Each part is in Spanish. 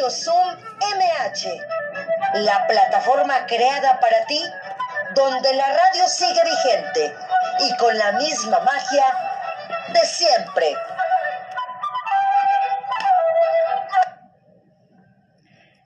Radio Zoom MH, la plataforma creada para ti, donde la radio sigue vigente y con la misma magia de siempre.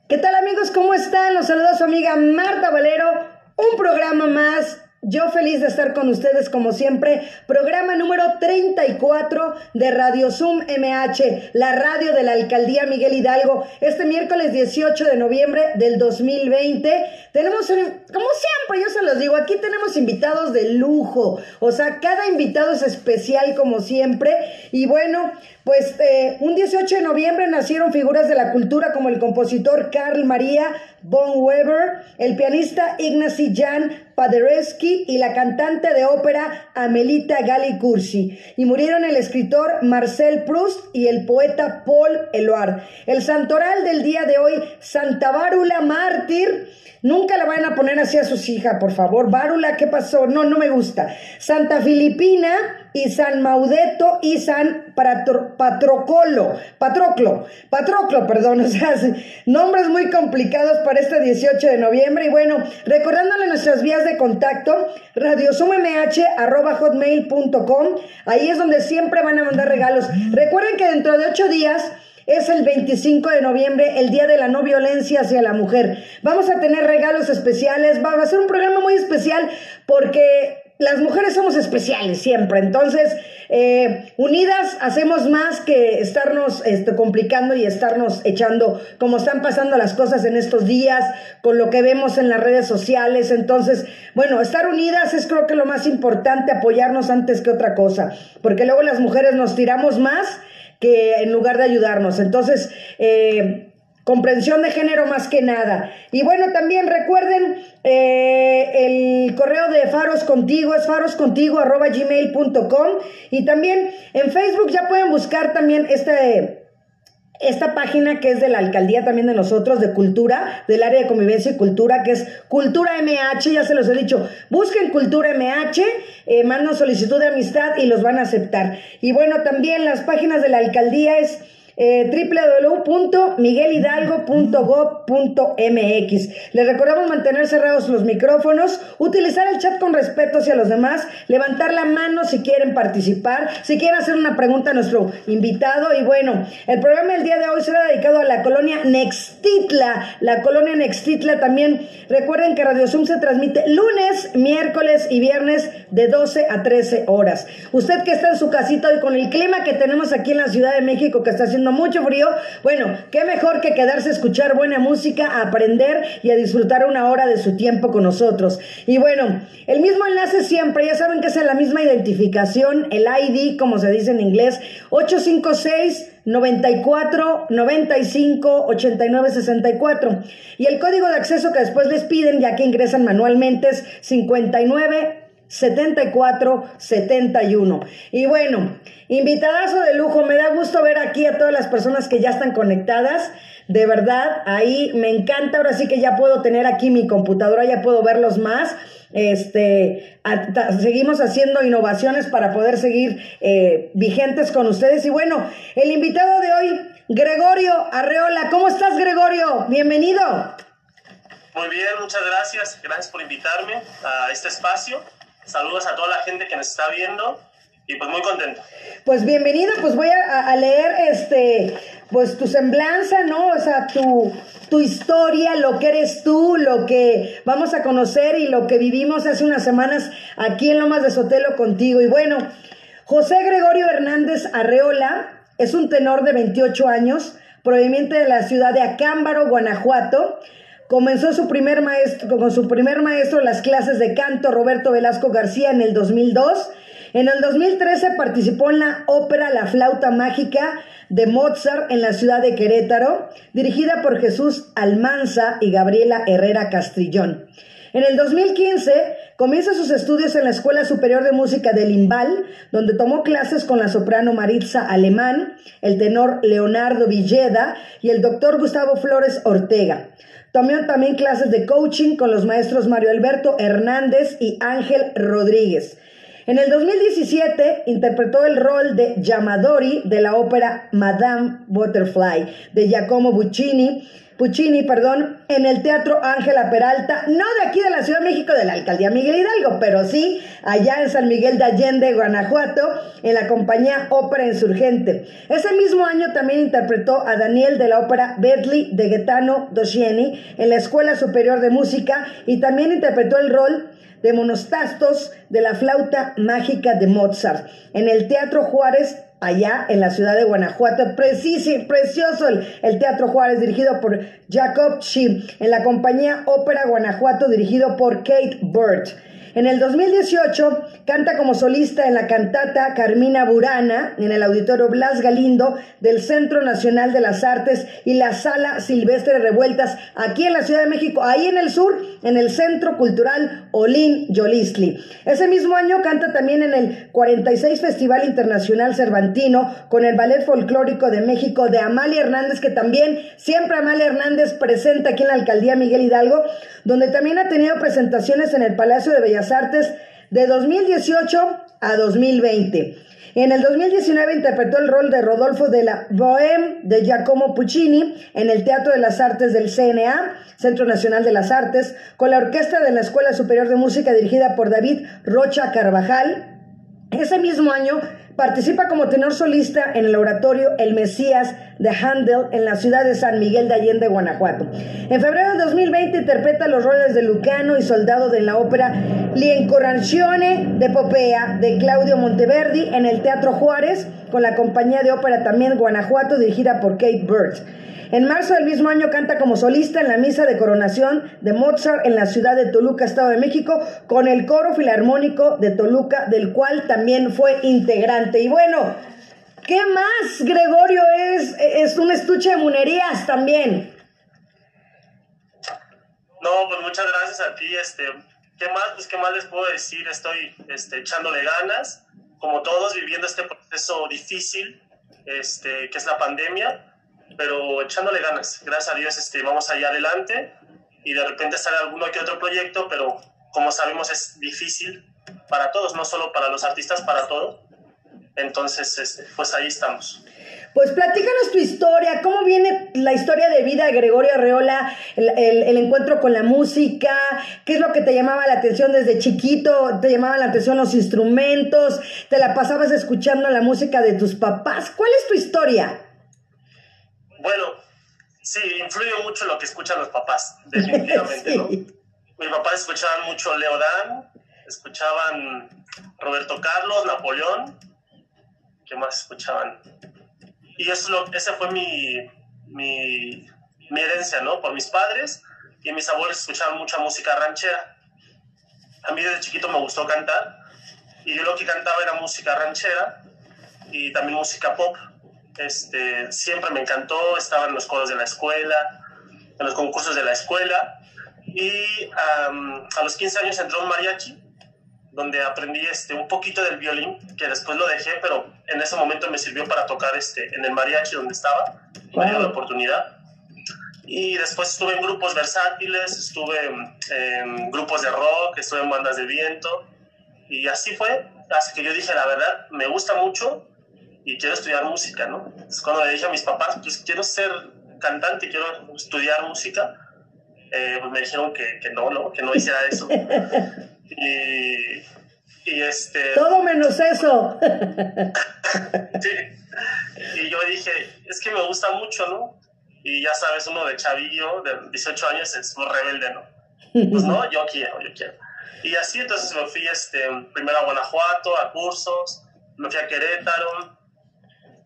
¿Qué tal amigos? ¿Cómo están? Los saluda su amiga Marta Valero. Un programa más yo feliz de estar con ustedes como siempre. Programa número 34 de Radio Zoom MH, la radio de la Alcaldía Miguel Hidalgo. Este miércoles 18 de noviembre del 2020. Tenemos, como siempre, yo se los digo, aquí tenemos invitados de lujo. O sea, cada invitado es especial como siempre. Y bueno, pues eh, un 18 de noviembre nacieron figuras de la cultura como el compositor Carl María von Weber, el pianista Ignacy Jan Paderewski y la cantante de ópera Amelita Gali Cursi. Y murieron el escritor Marcel Proust y el poeta Paul Eluard. El santoral del día de hoy, Santa Bárula Mártir. Nunca la van a poner así a sus hijas, por favor. Bárula, ¿qué pasó? No, no me gusta. Santa Filipina y San Maudeto y San Patrocolo, Patroclo, Patroclo, perdón, o sea, nombres muy complicados para este 18 de noviembre. Y bueno, recordándole nuestras vías de contacto, hotmail.com ahí es donde siempre van a mandar regalos. Recuerden que dentro de ocho días es el 25 de noviembre, el Día de la No Violencia hacia la Mujer. Vamos a tener regalos especiales, va a ser un programa muy especial porque las mujeres somos especiales siempre, entonces eh, unidas hacemos más que estarnos este, complicando y estarnos echando como están pasando las cosas en estos días, con lo que vemos en las redes sociales, entonces, bueno, estar unidas es creo que lo más importante, apoyarnos antes que otra cosa, porque luego las mujeres nos tiramos más que en lugar de ayudarnos, entonces... Eh, comprensión de género más que nada. Y bueno, también recuerden eh, el correo de Faros Contigo, es faroscontigo arroba gmail.com y también en Facebook ya pueden buscar también este... Esta página que es de la alcaldía también de nosotros, de cultura, del área de convivencia y cultura, que es Cultura MH, ya se los he dicho, busquen Cultura MH, eh, manden solicitud de amistad y los van a aceptar. Y bueno, también las páginas de la alcaldía es eh, www.miguelhidalgo.gov.mx. Les recordamos mantener cerrados los micrófonos, utilizar el chat con respeto hacia los demás, levantar la mano si quieren participar, si quieren hacer una pregunta a nuestro invitado. Y bueno, el programa del día de hoy será dedicado a la colonia Nextitla. La colonia Nextitla también, recuerden que Radio Zoom se transmite lunes, miércoles y viernes de 12 a 13 horas. Usted que está en su casita hoy con el clima que tenemos aquí en la Ciudad de México que está haciendo mucho frío, bueno, qué mejor que quedarse a escuchar buena música, a aprender y a disfrutar una hora de su tiempo con nosotros. Y bueno, el mismo enlace siempre, ya saben que es la misma identificación, el ID, como se dice en inglés, 856 94 95 89 64. Y el código de acceso que después les piden, ya que ingresan manualmente, es 59 74 71. Y bueno, invitadazo de lujo, me da gusto ver aquí a todas las personas que ya están conectadas. De verdad, ahí me encanta. Ahora sí que ya puedo tener aquí mi computadora, ya puedo verlos más. Este, seguimos haciendo innovaciones para poder seguir eh, vigentes con ustedes. Y bueno, el invitado de hoy, Gregorio Arreola. ¿Cómo estás, Gregorio? Bienvenido. Muy bien, muchas gracias. Gracias por invitarme a este espacio. Saludos a toda la gente que nos está viendo y pues muy contento. Pues bienvenido, pues voy a, leer este, pues tu semblanza, ¿no? O sea, tu, tu historia, lo que eres tú, lo que vamos a conocer y lo que vivimos hace unas semanas aquí en Lomas de Sotelo contigo. Y bueno, José Gregorio Hernández Arreola es un tenor de 28 años, proveniente de la ciudad de Acámbaro, Guanajuato. Comenzó su primer maestro, con su primer maestro las clases de canto Roberto Velasco García en el 2002. En el 2013 participó en la ópera La flauta mágica de Mozart en la ciudad de Querétaro, dirigida por Jesús Almanza y Gabriela Herrera Castrillón. En el 2015 comienza sus estudios en la Escuela Superior de Música de Limbal, donde tomó clases con la soprano Maritza Alemán, el tenor Leonardo Villeda y el doctor Gustavo Flores Ortega. Tomó también clases de coaching con los maestros Mario Alberto Hernández y Ángel Rodríguez. En el 2017 interpretó el rol de Yamadori de la ópera Madame Butterfly de Giacomo Puccini, Puccini, perdón, en el Teatro Ángela Peralta, no de aquí de la Ciudad de México, de la Alcaldía Miguel Hidalgo, pero sí allá en San Miguel de Allende, Guanajuato, en la compañía Ópera Insurgente. Ese mismo año también interpretó a Daniel de la ópera Bentley de Gaetano Doscieni en la Escuela Superior de Música y también interpretó el rol de monostastos de la flauta mágica de Mozart en el Teatro Juárez allá en la ciudad de Guanajuato. Precioso el, Teatro Juárez, dirigido por Jacob Shim, en la compañía Ópera Guanajuato, dirigido por Kate Burt. En el 2018 canta como solista en la cantata Carmina Burana en el Auditorio Blas Galindo del Centro Nacional de las Artes y la Sala Silvestre Revueltas aquí en la Ciudad de México, ahí en el sur, en el Centro Cultural Olin Yolistli. Ese mismo año canta también en el 46 Festival Internacional Cervantino con el Ballet Folclórico de México de Amalia Hernández, que también siempre Amalia Hernández presenta aquí en la Alcaldía Miguel Hidalgo, donde también ha tenido presentaciones en el Palacio de Bellas Artes de 2018 a 2020. En el 2019 interpretó el rol de Rodolfo de la Bohème de Giacomo Puccini en el Teatro de las Artes del CNA, Centro Nacional de las Artes, con la orquesta de la Escuela Superior de Música dirigida por David Rocha Carvajal. Ese mismo año Participa como tenor solista en el oratorio El Mesías de Handel en la ciudad de San Miguel de Allende, Guanajuato. En febrero de 2020 interpreta los roles de Lucano y Soldado de la ópera Liencorancione de Popea de Claudio Monteverdi en el Teatro Juárez con la compañía de ópera también Guanajuato dirigida por Kate Burt. En marzo del mismo año canta como solista en la misa de coronación de Mozart en la ciudad de Toluca, Estado de México, con el coro filarmónico de Toluca, del cual también fue integrante. Y bueno, ¿qué más, Gregorio? Es, es un estuche de munerías también. No, pues muchas gracias a ti. Este, ¿Qué más? Pues, ¿qué más les puedo decir? Estoy este, echándole ganas, como todos, viviendo este proceso difícil, este, que es la pandemia pero echándole ganas. Gracias a Dios este, vamos allá adelante y de repente sale alguno que otro proyecto, pero como sabemos es difícil para todos, no solo para los artistas, para todos. Entonces, este, pues ahí estamos. Pues platícanos tu historia, cómo viene la historia de vida de Gregorio Arreola, el, el, encuentro con la música, qué es lo que te llamaba la atención desde chiquito, te llamaban la atención los instrumentos, te la pasabas escuchando la música de tus papás, ¿cuál es tu historia? Bueno, sí, influye mucho lo que escuchan los papás, definitivamente, ¿no? Mis papás escuchaban mucho Leodán, escuchaban Roberto Carlos, Napoleón, ¿qué más escuchaban? Y eso lo, esa fue mi, mi, mi herencia, ¿no? Por mis padres y mis abuelos escuchaban mucha música ranchera. A mí desde chiquito me gustó cantar y yo lo que cantaba era música ranchera y también música pop. Este, siempre me encantó, estaba en los coros de la escuela, en los concursos de la escuela. Y a los 15 años entró un mariachi, donde aprendí este, un poquito del violín, que después lo dejé, pero en ese momento me sirvió para tocar este, en el mariachi donde estaba, me dio la oportunidad. Y después estuve en grupos versátiles, estuve en, grupos de rock, estuve en bandas de viento, y así fue, así que yo dije, la verdad, me gusta mucho, y quiero estudiar música, ¿no? Es cuando le dije a mis papás, pues quiero ser cantante, quiero estudiar música, eh, pues me dijeron que, que, no, ¿no? Que no hiciera eso. y, y este... Todo menos eso. sí. Y yo dije, es que me gusta mucho, ¿no? Y ya sabes, uno de chavillo, de 18 años, es muy rebelde, ¿no? Pues no, yo quiero, yo quiero. Y así entonces me fui este, primero a Guanajuato, a cursos, me fui a Querétaro,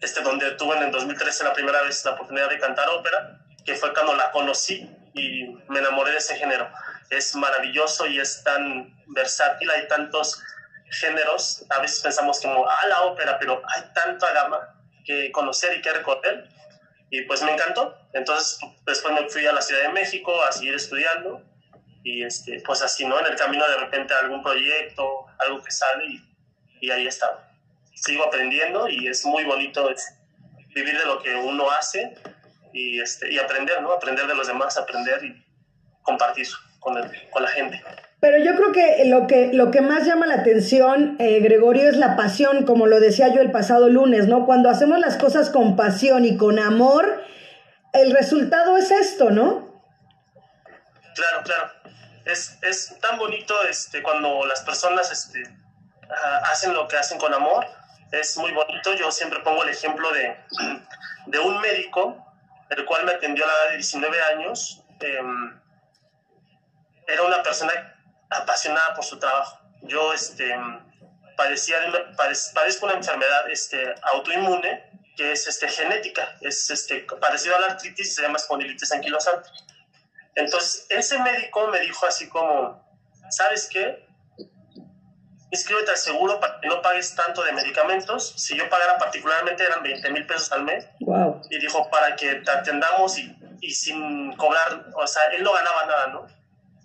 este, donde tuve en el 2013 la primera vez la oportunidad de cantar ópera, que fue cuando la conocí y me enamoré de ese género. Es maravilloso y es tan versátil, hay tantos géneros, a veces pensamos como, ah, la ópera, pero hay tanta gama que conocer y que recorrer. Y pues me encantó. Entonces después me fui a la Ciudad de México a seguir estudiando y este, pues así, ¿no? En el camino de repente algún proyecto, algo que sale y, y ahí estaba sigo aprendiendo y es muy bonito vivir de lo que uno hace y, este, y aprender, ¿no? Aprender de los demás, aprender y compartir. con, con la gente. Pero yo creo que lo que, lo que más llama la atención, eh, Gregorio, es la pasión, como lo decía yo el pasado lunes, ¿no? Cuando hacemos las cosas con pasión y con amor, el resultado es esto, ¿no? Claro, claro. Es, es tan bonito este, cuando las personas este, hacen lo que hacen con amor. Es muy bonito. Yo siempre pongo el ejemplo de, de un médico, el cual me atendió a la edad de 19 años. Em, era una persona apasionada por su trabajo. Yo este, padecía padezco una enfermedad este, autoinmune que es este, genética, es este, parecido a la artritis, se llama espondilitis anquilosante. Entonces, ese médico me dijo así como, ¿sabes qué? Inscríbete al seguro para que no pagues tanto de medicamentos. Si yo pagara particularmente eran 20 mil pesos al mes. Wow. Y dijo, para que te atendamos y, y sin cobrar, o sea, él no ganaba nada, ¿no?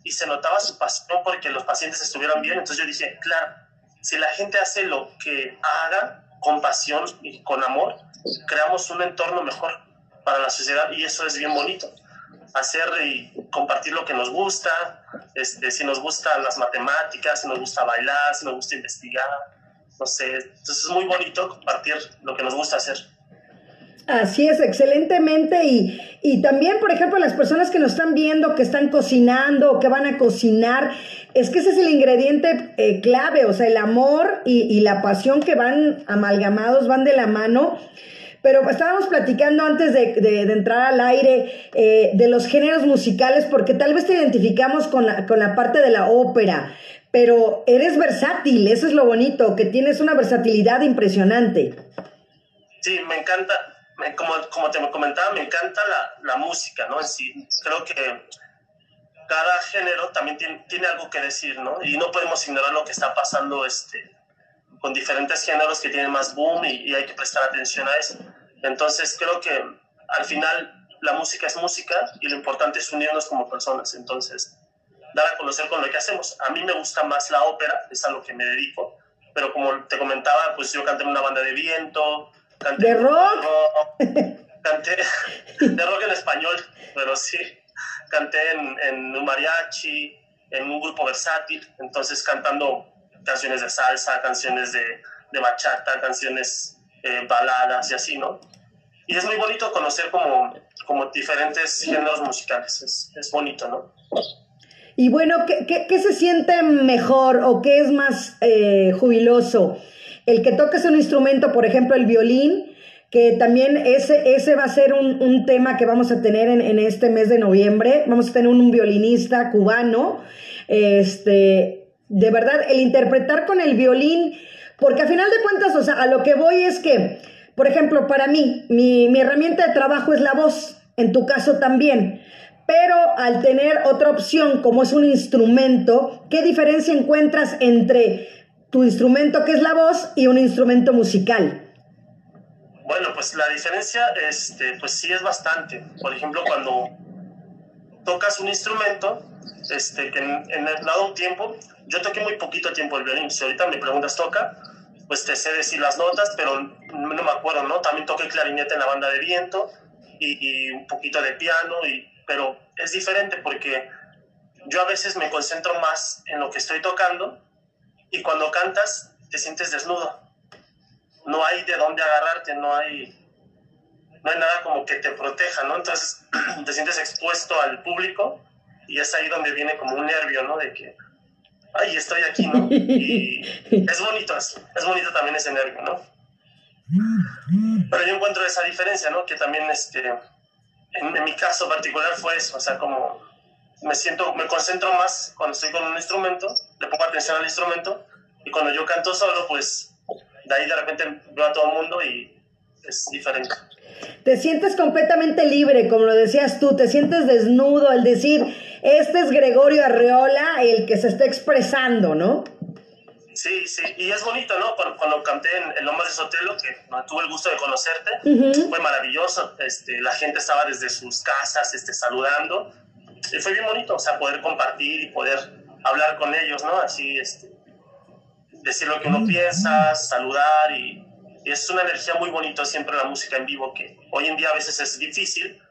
y se notaba su pasión porque los pacientes estuvieran bien. Entonces yo dije, claro, si la gente hace lo que haga con pasión y con amor, creamos un entorno mejor para la sociedad y eso es bien bonito. Hacer y compartir lo que nos gusta, este, si nos gustan las matemáticas, si nos gusta bailar, si nos gusta investigar, no sé. Entonces es muy bonito compartir lo que nos gusta hacer. Así es, excelentemente. Y, y también, por ejemplo, las personas que nos están viendo, que están cocinando o que van a cocinar, es que ese es el ingrediente eh, clave, o sea, el amor y, y, la pasión que van amalgamados, van de la mano. Pero estábamos platicando antes de, de, entrar al aire eh, de los géneros musicales, porque tal vez te identificamos con la, con la parte de la ópera, pero eres versátil, eso es lo bonito, que tienes una versatilidad impresionante. Sí, me encanta, como, como te comentaba, me encanta la, la música, ¿no? En sí, creo que cada género también tiene, tiene, algo que decir, ¿no? Y no podemos ignorar lo que está pasando este, con diferentes géneros que tienen más boom y, y, hay que prestar atención a eso. Entonces creo que al final la música es música y lo importante es unirnos como personas. Entonces, dar a conocer con lo que hacemos. A mí me gusta más la ópera, es a lo que me dedico, pero como te comentaba, pues yo canté en una banda de viento, Canté ¿De rock? canté de rock en español, pero sí. Canté en, en, un mariachi, en un grupo versátil, entonces cantando canciones de salsa, canciones de, de bachata, canciones eh, baladas y así, ¿no? Y es muy bonito conocer como, como diferentes géneros musicales, es, es bonito, ¿no? Y bueno, ¿qué, qué, qué se siente mejor o qué es más eh, jubiloso? El que toques un instrumento, por ejemplo, el violín, que también ese, ese va a ser un, un tema que vamos a tener en, en, este mes de noviembre. Vamos a tener un, un violinista cubano. Este, de verdad, el interpretar con el violín, porque a final de cuentas, o sea, a lo que voy es que, por ejemplo, para mí, mi, mi herramienta de trabajo es la voz, en tu caso también. Pero al tener otra opción como es un instrumento, ¿qué diferencia encuentras entre tu instrumento que es la voz y un instrumento musical? Bueno, pues la diferencia, este, pues sí es bastante. Por ejemplo, cuando tocas un instrumento, este, que en, en el dado un tiempo, yo toqué muy poquito tiempo el violín. Si ahorita me preguntas toca, pues te sé decir las notas, pero no me acuerdo, ¿no? También toqué clarinete en la banda de viento y, y un poquito de piano, y, pero es diferente porque yo a veces me concentro más en lo que estoy tocando y cuando cantas te sientes desnudo. No hay de dónde agarrarte, no hay, no hay nada como que te proteja, ¿no? Entonces te sientes expuesto al público y es ahí donde viene como un nervio, ¿no? De que, ay, estoy aquí, ¿no? Y es bonito, es, es bonito también ese nervio, ¿no? Pero yo encuentro esa diferencia, ¿no? Que también, este, en, en mi caso particular fue eso, o sea, como me siento, me concentro más cuando estoy con un instrumento, le pongo atención al instrumento y cuando yo canto solo, pues de ahí de repente veo a todo el mundo y es diferente. Te sientes completamente libre, como lo decías tú, te sientes desnudo al decir, este es Gregorio Arreola el que se está expresando, ¿no? Sí, sí, y es bonito, ¿no? Cuando, canté en El Lomas de Sotelo, que tuve el gusto de conocerte, uh -huh. fue maravilloso. Este, la gente estaba desde sus casas este, saludando y fue bien bonito, o sea, poder compartir y poder hablar con ellos, ¿no? Así, este, decir lo que uno piensa, saludar y, es una energía muy bonita siempre la música en vivo, que hoy en día a veces es difícil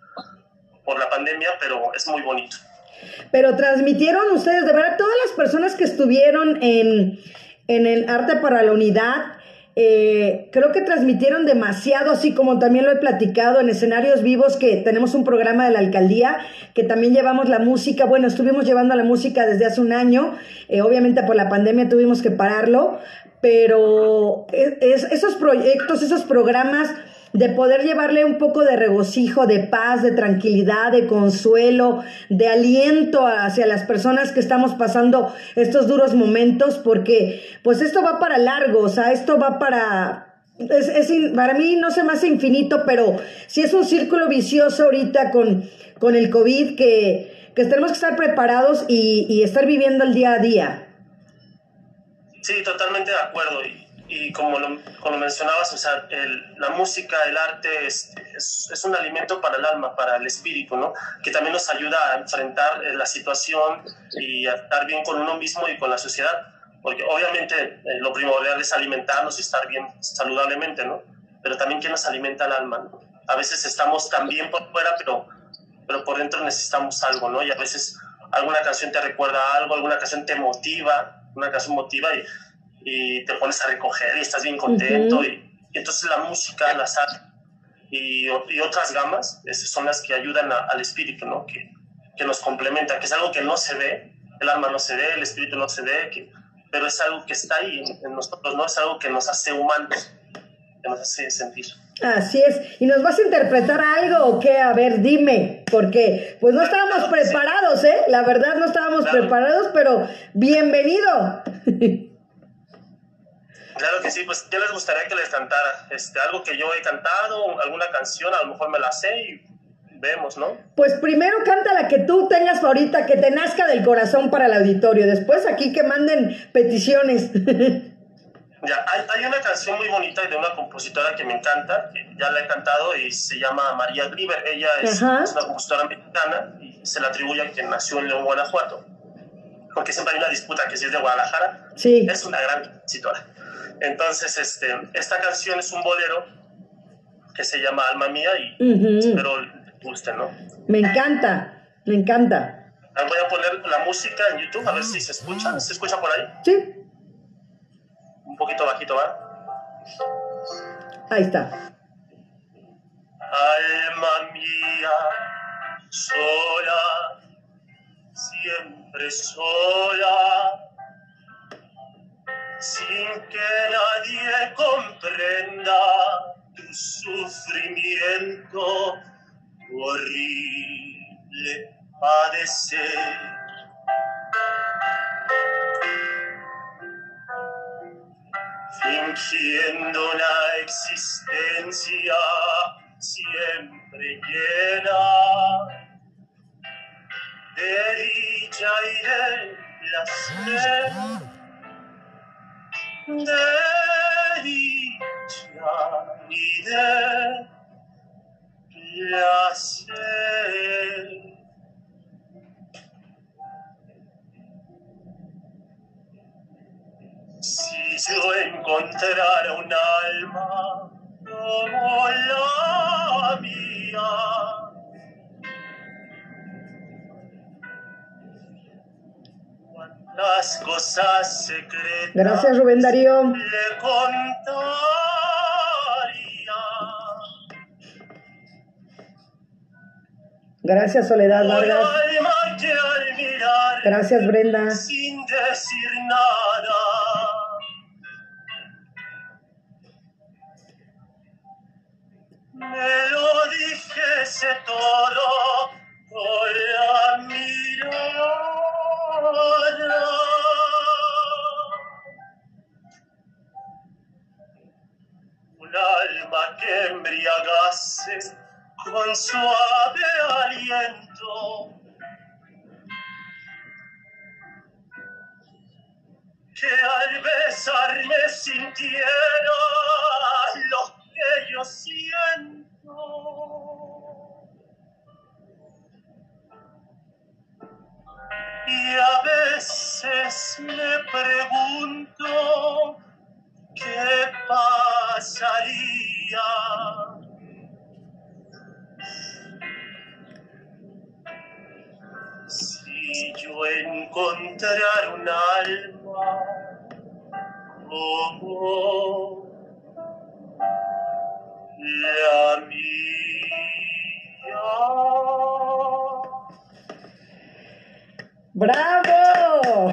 por la pandemia, pero es muy bonito. pero transmitieron ustedes, de verdad, todas las personas que estuvieron en, en el Arte para la Unidad, eh, creo que transmitieron demasiado, así como también lo he platicado en escenarios vivos, que tenemos un programa de la alcaldía, que también llevamos la música, bueno, estuvimos llevando la música desde hace un año, eh, obviamente por la pandemia tuvimos que pararlo, pero esos proyectos, esos programas de poder llevarle un poco de regocijo, de paz, de tranquilidad, de consuelo, de aliento hacia las personas que estamos pasando estos duros momentos, porque pues esto va para largo, o sea, esto va para... Es, para mí no se me hace infinito, pero si es un círculo vicioso ahorita con, con el COVID que, que tenemos que estar preparados y, y estar viviendo el día a día. Sí, totalmente de acuerdo. Y y como lo, como mencionabas, o sea, el, la música, el arte es, es, un alimento para el alma, para el espíritu, ¿no? Que también nos ayuda a enfrentar eh, la situación y a estar bien con uno mismo y con la sociedad. Porque obviamente eh, lo primordial es alimentarnos y estar bien saludablemente, ¿no? Pero también que nos alimenta el alma, ¿no? A veces estamos tan bien por fuera, pero, pero por dentro necesitamos algo, ¿no? Y a veces alguna canción te recuerda algo, alguna canción te motiva, una canción motiva y y te pones a recoger y estás bien contento. y, entonces la música, la sal y, y, otras gamas esas son las que ayudan al espíritu, ¿no? Que, que, nos complementa, que es algo que no se ve, el alma no se ve, el espíritu no se ve, que, pero es algo que está ahí en, nosotros, ¿no? Es algo que nos hace humanos, que nos hace sentir. Así es. ¿Y nos vas a interpretar algo o qué? A ver, dime, porque pues no estábamos preparados, ¿eh? La verdad no estábamos preparados, pero bienvenido. Claro que sí, pues ¿qué les gustaría que les cantara? Este, algo que yo he cantado, alguna canción, a lo mejor me la sé y vemos, ¿no? Pues primero canta la que tú tengas ahorita, que te nazca del corazón para el auditorio. Después aquí que manden peticiones. Ya, hay, hay, una canción muy bonita de una compositora que me encanta, que ya la he cantado y se llama María Griver. Ella es, es una compositora mexicana y se la atribuye a que nació en León, Guanajuato. Porque siempre hay una disputa que si es de Guadalajara. Sí. Es una gran compositora. Entonces, este, esta canción es un bolero que se llama Alma Mía y espero le guste, ¿no? Me encanta, me encanta. Ah, voy a poner la música en YouTube a ver si se escucha. ¿Se escucha por ahí? Sí. Un poquito bajito, ¿va? Ahí está. Alma mía, sola, siempre sola sin que nadie comprenda tu sufrimiento horrible padecer. Fingiendo una existencia siempre llena de dicha y de placer de dicha y de placer. Si yo encontrara un alma como la mía, las cosas secretas. Gracias, Rubén Darío. Le contaría. Gracias, Soledad Vargas. Gracias, Brenda. Sin decir nada. Me lo dijese todo con la mirada. Un alma que embriagase con suave aliento. Que al besarme sintiera lo que yo siento. Y a veces me pregunto qué pasaría si encontrar un alma como la mía. ¡Bravo!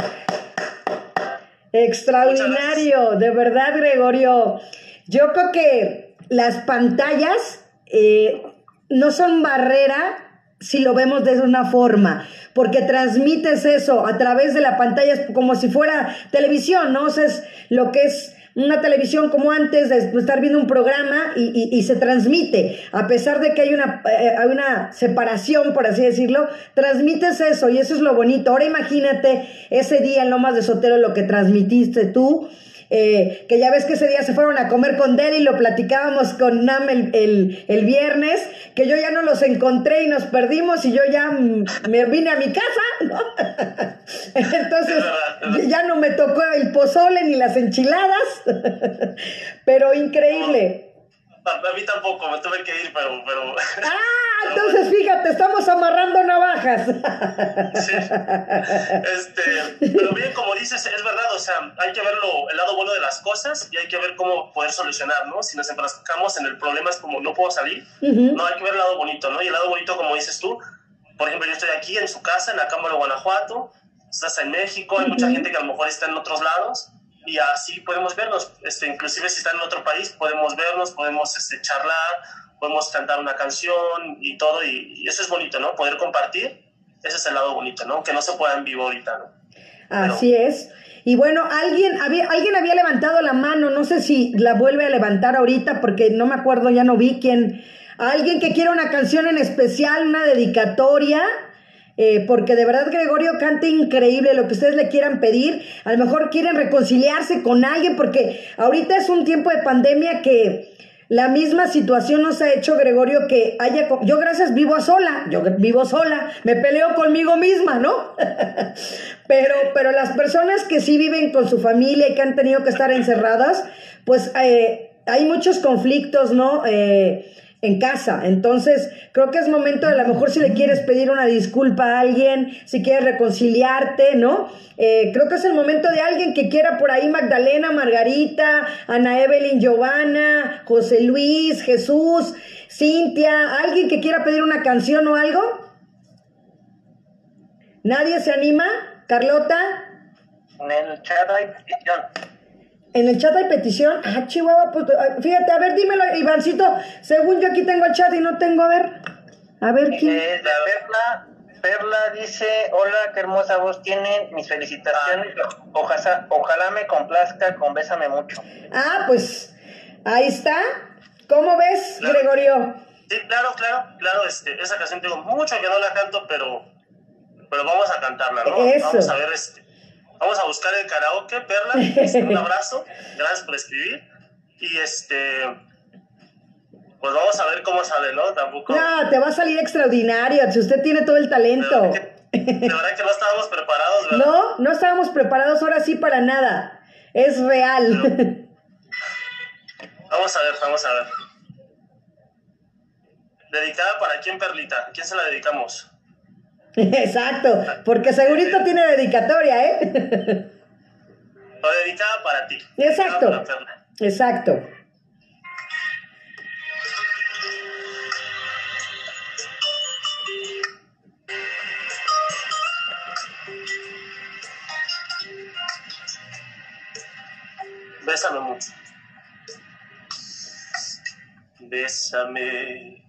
Extraordinario, de verdad, Gregorio. Yo creo que las pantallas eh, no son barrera si lo vemos de una forma, porque transmites eso a través de la pantalla como si fuera televisión, ¿no? O sea, es lo que es una televisión como antes de estar viendo un programa y, se transmite, a pesar de que hay una, eh, hay una separación, por así decirlo, transmites eso y eso es lo bonito. Ahora imagínate ese día en Lomas de Sotero lo que transmitiste tú eh, que ya ves que ese día se fueron a comer con Deli, lo platicábamos con Nam el, el, viernes, que yo ya no los encontré y nos perdimos y yo ya me vine a mi casa, ¿no? Entonces ya no me tocó el pozole ni las enchiladas, pero increíble. A mí tampoco, me tuve que ir, pero... pero... ¡Ah! Entonces, fíjate, estamos amarrando navajas. Sí. Este, pero bien, como dices, es verdad, o sea, hay que ver el lado bueno de las cosas y hay que ver cómo poder solucionar, ¿no? Si nos enfrascamos en el problema es como no puedo salir, no, hay que ver el lado bonito, ¿no? Y el lado bonito, como dices tú, por ejemplo, yo estoy aquí en su casa, en la Cámara de Guanajuato, estás en México, hay mucha gente que a lo mejor está en otros lados, y así podemos vernos, este, inclusive si están en otro país, podemos vernos, podemos este, charlar, podemos cantar una canción y todo, y, eso es bonito, ¿no? Poder compartir, ese es el lado bonito, ¿no? Que no se pueda en vivo ahorita, ¿no? Así es. Y bueno, alguien había, alguien había levantado la mano, no sé si la vuelve a levantar ahorita porque no me acuerdo, ya no vi quién. Alguien que quiera una canción en especial, una dedicatoria. Eh, porque de verdad Gregorio canta increíble lo que ustedes le quieran pedir. A lo mejor quieren reconciliarse con alguien, porque ahorita es un tiempo de pandemia que la misma situación nos ha hecho, Gregorio, que haya... Yo gracias vivo a sola, yo vivo sola, me peleo conmigo misma, ¿no? pero, pero las personas que sí viven con su familia y que han tenido que estar encerradas, pues eh, hay muchos conflictos, ¿no? Eh, en casa. Entonces, creo que es momento, a lo mejor si le quieres pedir una disculpa a alguien, si quieres reconciliarte, ¿no? Eh, creo que es el momento de alguien que quiera por ahí Magdalena, Margarita, Ana Evelyn, Giovanna, José Luis, Jesús, Cintia, alguien que quiera pedir una canción o algo. ¿Nadie se anima? ¿Carlota? En hay en el chat hay petición. Ah, Chihuahua, pues, fíjate, a ver, dímelo, Ivancito. Según yo aquí tengo el chat y no tengo, a ver. A ver quién. Eh, Perla, Perla dice: Hola, qué hermosa voz tiene. Mis felicitaciones. Ojalá, ojalá me complazca con Bésame mucho. Ah, pues ahí está. ¿Cómo ves, Gregorio? Sí, claro, claro, claro. Este, esa canción tengo mucho que no la canto, pero, pero vamos a cantarla, ¿no? Eso. Vamos a ver este Vamos a buscar el karaoke, Perla. un abrazo. Gracias por escribir. Y este. Pues vamos a ver cómo sale, ¿no? Tampoco. No, te va a salir extraordinario. Si usted tiene todo el talento. De verdad que, no estábamos preparados, ¿verdad? No, no estábamos preparados ahora sí para nada. Es real. Vamos a ver, vamos a ver. ¿Dedicada para quién, Perlita? ¿A quién se la dedicamos? Exacto, porque segurito tiene dedicatoria, ¿eh? O dedicada para ti. Exacto. Exacto. Bésame mucho. Bésame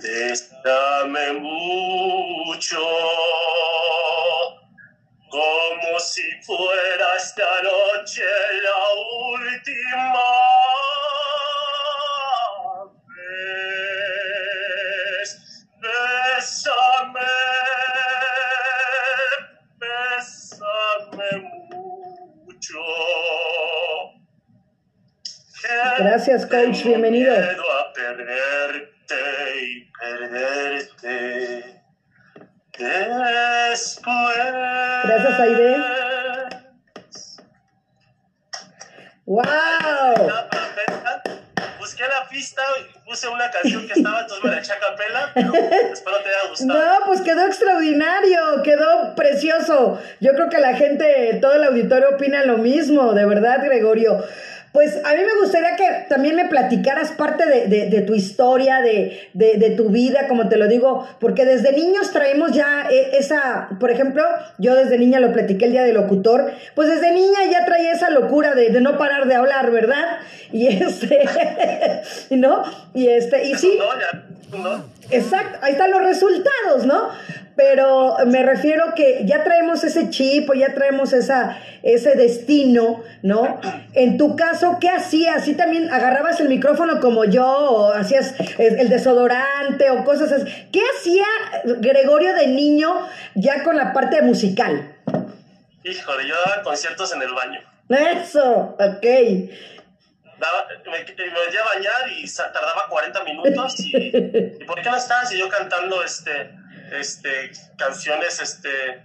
bésame mucho, como si fuera esta noche la última. Gracias, coach. Bienvenido. a perderte y perderte después. Gracias, Aide. ¡Wow! Busqué la pista y puse una canción que estaba, entonces me la eché a capela, pero espero te haya gustado. No, pues quedó extraordinario, quedó precioso. Yo creo que la gente, todo el auditorio opina lo mismo, de verdad, Gregorio. Pues a mí me gustaría que también me platicaras parte de, tu historia, de, tu vida, como te lo digo, porque desde niños traemos ya e, esa, por ejemplo, yo desde niña lo platiqué el día del locutor, pues desde niña ya traía esa locura de, no parar de hablar, ¿verdad? Y este, ¿no? Y este, y sí. Exacto, ahí están los resultados, ¿no? Pero me refiero que ya traemos ese chip o ya traemos esa, ese destino, ¿no? En tu caso, ¿qué hacías? ¿Sí también agarrabas el micrófono como yo o hacías el desodorante o cosas así? ¿Qué hacía Gregorio de niño ya con la parte musical? Híjole, yo daba conciertos en el baño. Eso, ok. Daba, me, me, metía a bañar y tardaba 40 minutos y, y ¿por qué no estabas? Y yo cantando este este, canciones, este,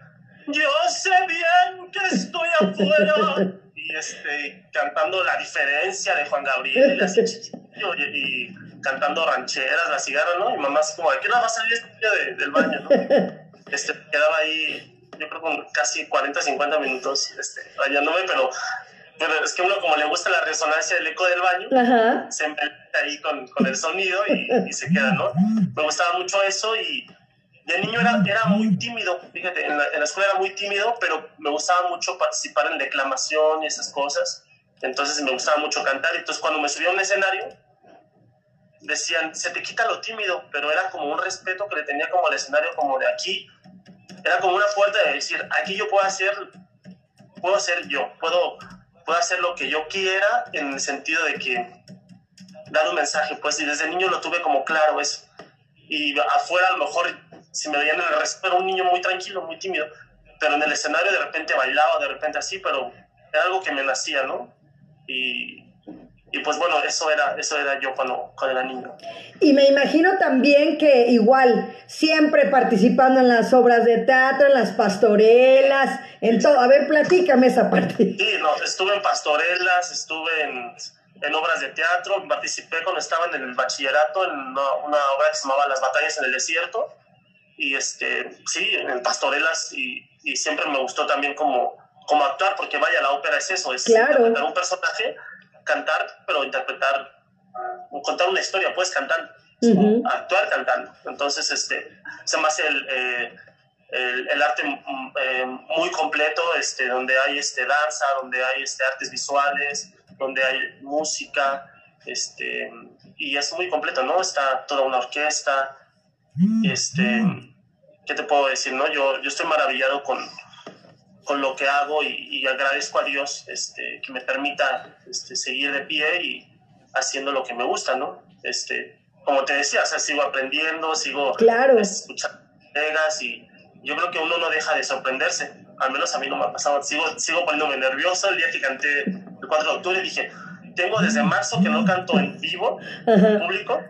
yo sé bien que estoy afuera, y este, cantando La Diferencia de Juan Gabriel, y, y, cantando rancheras, la cigarra, ¿no? Y mamá así como, ¿a qué hora va a salir de, del baño, no? Este, quedaba ahí, yo creo con casi 40, 50 minutos, este, bañándome, pero pero es que uno como le gusta la resonancia del eco del baño, se mete ahí con, con el sonido y, y, se queda, ¿no? Me gustaba mucho eso y de niño era, era muy tímido, fíjate, en la, en la, escuela era muy tímido, pero me gustaba mucho participar en declamación y esas cosas. Entonces me gustaba mucho cantar. Entonces cuando me subía a un escenario, decían, se te quita lo tímido, pero era como un respeto que le tenía como al escenario, como de aquí. Era como una puerta de decir, aquí yo puedo hacer, puedo ser yo, puedo, puedo hacer lo que yo quiera en el sentido de que dar un mensaje, pues, y desde niño lo tuve como claro eso. Y afuera a lo mejor si me veían en el resto, era un niño muy tranquilo, muy tímido, pero en el escenario de repente bailaba, de repente así, pero era algo que me nacía, ¿no? Y, y pues bueno, eso era, eso era yo cuando, cuando era niño. Y me imagino también que igual, siempre participando en las obras de teatro, en las pastorelas, en todo. A ver, platícame esa parte. Sí, no, estuve en pastorelas, estuve en, en obras de teatro, participé cuando estaba en el bachillerato en una, una obra que se llamaba Las batallas en el desierto y este, sí, en pastorelas y, y, siempre me gustó también como, como actuar, porque vaya, la ópera es eso, es interpretar un personaje, cantar, pero interpretar, contar una historia, puedes cantar, actuar cantando. Entonces, este, se me hace el, eh, el, el, arte mm, eh, muy completo, este, donde hay este, danza, donde hay este, artes visuales, donde hay música, este, y es muy completo, ¿no? Está toda una orquesta, este, ¿qué te puedo decir? No? Yo, yo estoy maravillado con, con lo que hago y, agradezco a Dios este, que me permita este, seguir de pie y haciendo lo que me gusta, ¿no? Este, como te decía, o sea, sigo aprendiendo, sigo claro. escuchando y yo creo que uno no deja de sorprenderse. Al menos a mí no me ha pasado. Sigo, sigo poniéndome nervioso. El día que canté el 4 de octubre dije, tengo desde marzo que no canto en vivo, en público,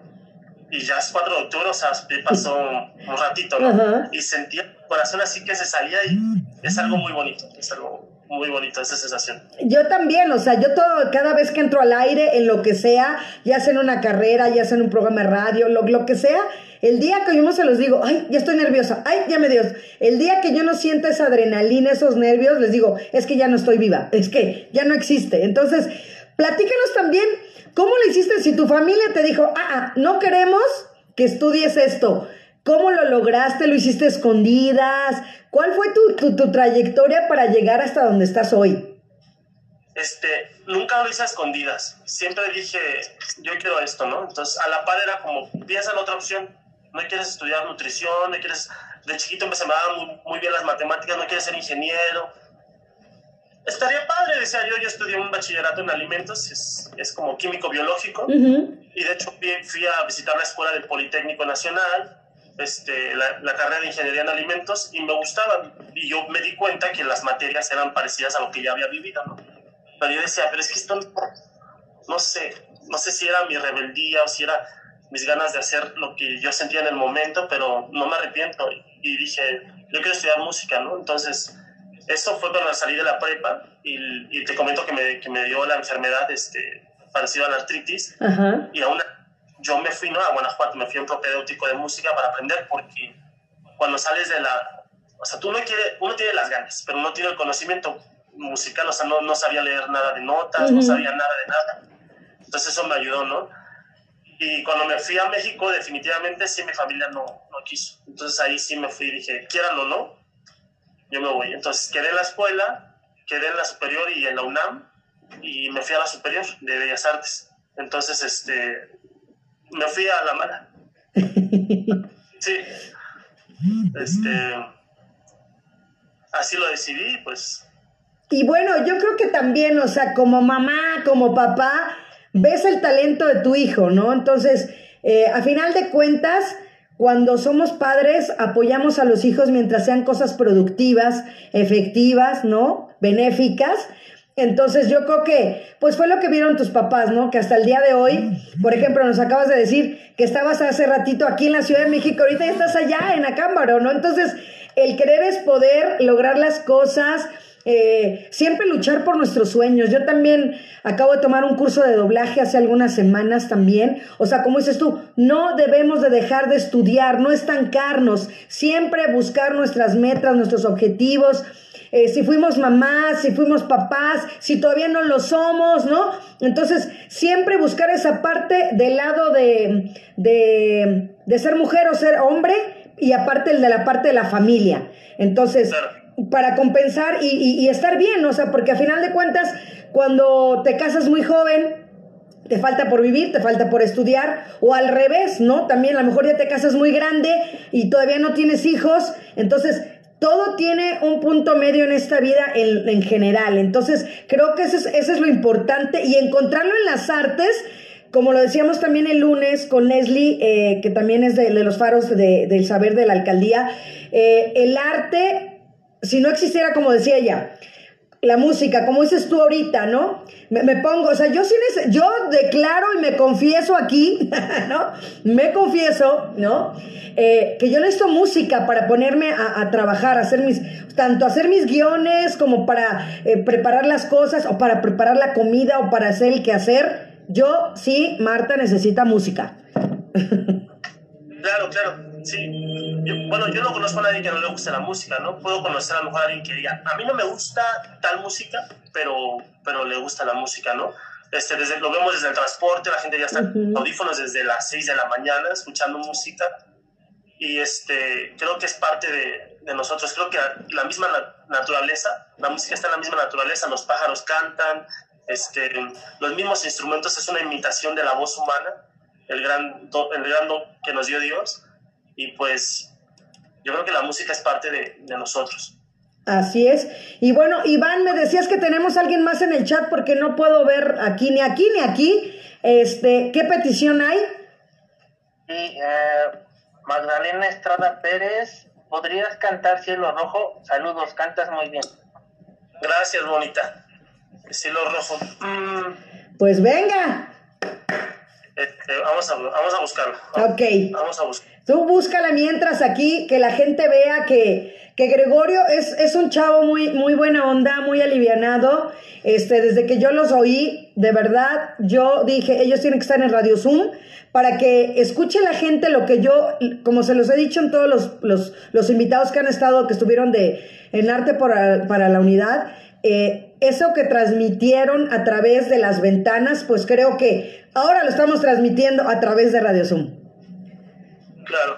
y ya es 4 de octubre, o sea, pasó un ratito, ¿no? Y sentía el corazón así que se salía y es algo muy bonito, es algo muy bonito esa sensación. Yo también, o sea, yo todo, cada vez que entro al aire, en lo que sea, ya sea en una carrera, ya sea en un programa de radio, lo, lo que sea, el día que yo se los digo, ay, ya estoy nerviosa, ay, ya me dio. El día que yo no siento esa adrenalina, esos nervios, les digo, es que ya no estoy viva, es que ya no existe. Entonces, platícanos también ¿Cómo le hiciste si tu familia te dijo, ah, ah, no queremos que estudies esto? ¿Cómo lo lograste? ¿Lo hiciste escondidas? ¿Cuál fue tu, tu, trayectoria para llegar hasta donde estás hoy? Este, nunca lo hice a escondidas. Siempre dije, yo quiero esto, ¿no? Entonces, a la par era como, piensa en otra opción. No quieres estudiar nutrición, no quieres... De chiquito me se me daban muy, muy bien las matemáticas, no quieres ser ingeniero estaría padre, decía yo, yo estudié un bachillerato en alimentos, es, es como químico biológico, y de hecho fui, a visitar la escuela del Politécnico Nacional, este, la, la, carrera de ingeniería en alimentos, y me gustaba, y yo me di cuenta que las materias eran parecidas a lo que ya había vivido, ¿no? Pero yo decía, pero es que esto, no sé, no sé si era mi rebeldía o si era mis ganas de hacer lo que yo sentía en el momento, pero no me arrepiento, y dije, yo quiero estudiar música, ¿no? Entonces esto fue cuando salí de la prepa y, te comento que me, que me, dio la enfermedad este, parecida a la artritis. Y aún yo me fui ¿no? a Guanajuato, me fui a un propedéutico de música para aprender porque cuando sales de la... O sea, tú no quieres, uno tiene las ganas, pero no tiene el conocimiento musical, o sea, no, no sabía leer nada de notas, no sabía nada de nada. Entonces eso me ayudó, ¿no? Y cuando me fui a México, definitivamente sí mi familia no, no quiso. Entonces ahí sí me fui y dije, quieran o no, yo me voy. Entonces quedé en la escuela, quedé en la superior y en la UNAM y me fui a la superior de Bellas Artes. Entonces, este, me fui a la mala. Sí. Este, así lo decidí, pues. Y bueno, yo creo que también, o sea, como mamá, como papá, ves el talento de tu hijo, ¿no? Entonces, eh, a final de cuentas, cuando somos padres, apoyamos a los hijos mientras sean cosas productivas, efectivas, ¿no? Benéficas. Entonces yo creo que, pues fue lo que vieron tus papás, ¿no? Que hasta el día de hoy, por ejemplo, nos acabas de decir que estabas hace ratito aquí en la Ciudad de México, ahorita ya estás allá en Acámbaro, ¿no? Entonces, el querer es poder lograr las cosas, eh, siempre luchar por nuestros sueños. Yo también acabo de tomar un curso de doblaje hace algunas semanas también. O sea, como dices tú, no debemos de dejar de estudiar, no estancarnos, siempre buscar nuestras metas, nuestros objetivos. Eh, si fuimos mamás, si fuimos papás, si todavía no lo somos, ¿no? Entonces, siempre buscar esa parte del lado de, de, de ser mujer o ser hombre y aparte el de la parte de la familia. Entonces, para compensar y, estar bien, o sea, porque a final de cuentas, cuando te casas muy joven, te falta por vivir, te falta por estudiar, o al revés, ¿no? También a lo mejor ya te casas muy grande y todavía no tienes hijos, entonces todo tiene un punto medio en esta vida en, general, entonces creo que eso es, eso es lo importante y encontrarlo en las artes. Como lo decíamos también el lunes con Leslie, eh, que también es de, los faros del saber de la alcaldía, eh, el arte si no existiera, como decía ella, la música, como dices tú ahorita, ¿no? Me, pongo, o sea, yo sí yo declaro y me confieso aquí, ¿no? Me confieso, ¿no? Eh, que yo necesito música para ponerme a, trabajar, hacer mis, tanto hacer mis guiones como para eh, preparar las cosas o para preparar la comida o para hacer el quehacer. Yo sí, Marta necesita música. claro, claro. Sí, bueno, yo no conozco a nadie que no le guste la música, ¿no? Puedo conocer a lo mejor a alguien que diga, a mí no me gusta tal música, pero, pero le gusta la música, ¿no? Este, desde, lo vemos desde el transporte, la gente ya está con audífonos desde las 6 de la mañana escuchando música. Y este, creo que es parte de, de nosotros, creo que la misma naturaleza, la música está en la misma naturaleza, los pájaros cantan, este, los mismos instrumentos es una imitación de la voz humana, el gran, el gran don que nos dio Dios y pues yo creo que la música es parte de, nosotros. Así es. Y bueno, Iván, me decías que tenemos a alguien más en el chat porque no puedo ver aquí, ni aquí, ni aquí. Este, ¿Qué petición hay? Sí, eh, Magdalena Estrada Pérez, ¿podrías cantar Cielo Rojo? Saludos, cantas muy bien. Gracias, bonita. Cielo Rojo. Mm. Pues venga. Este, vamos, a, vamos a buscarlo. Ok. Vamos a buscarlo. Tú búscala mientras aquí, que la gente vea que, que Gregorio es, es, un chavo muy, muy buena onda, muy alivianado. Este, desde que yo los oí, de verdad, yo dije, ellos tienen que estar en Radio Zoom para que escuche la gente lo que yo, como se los he dicho en todos los, los, los invitados que han estado, que estuvieron de, en Arte para, para la Unidad, eh, eso que transmitieron a través de las ventanas, pues creo que ahora lo estamos transmitiendo a través de Radio Zoom. Claro.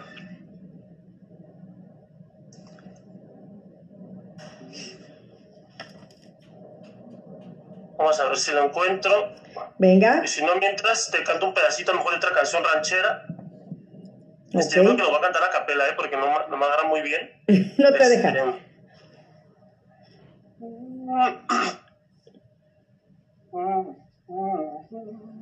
Vamos a ver si lo encuentro. Venga. Y si no, mientras te canto un pedacito, a lo mejor de otra canción ranchera. Este, okay. Este, creo que lo va a cantar a capela, ¿eh? porque no, no me agarra muy bien. no te este, mm, mm, mm,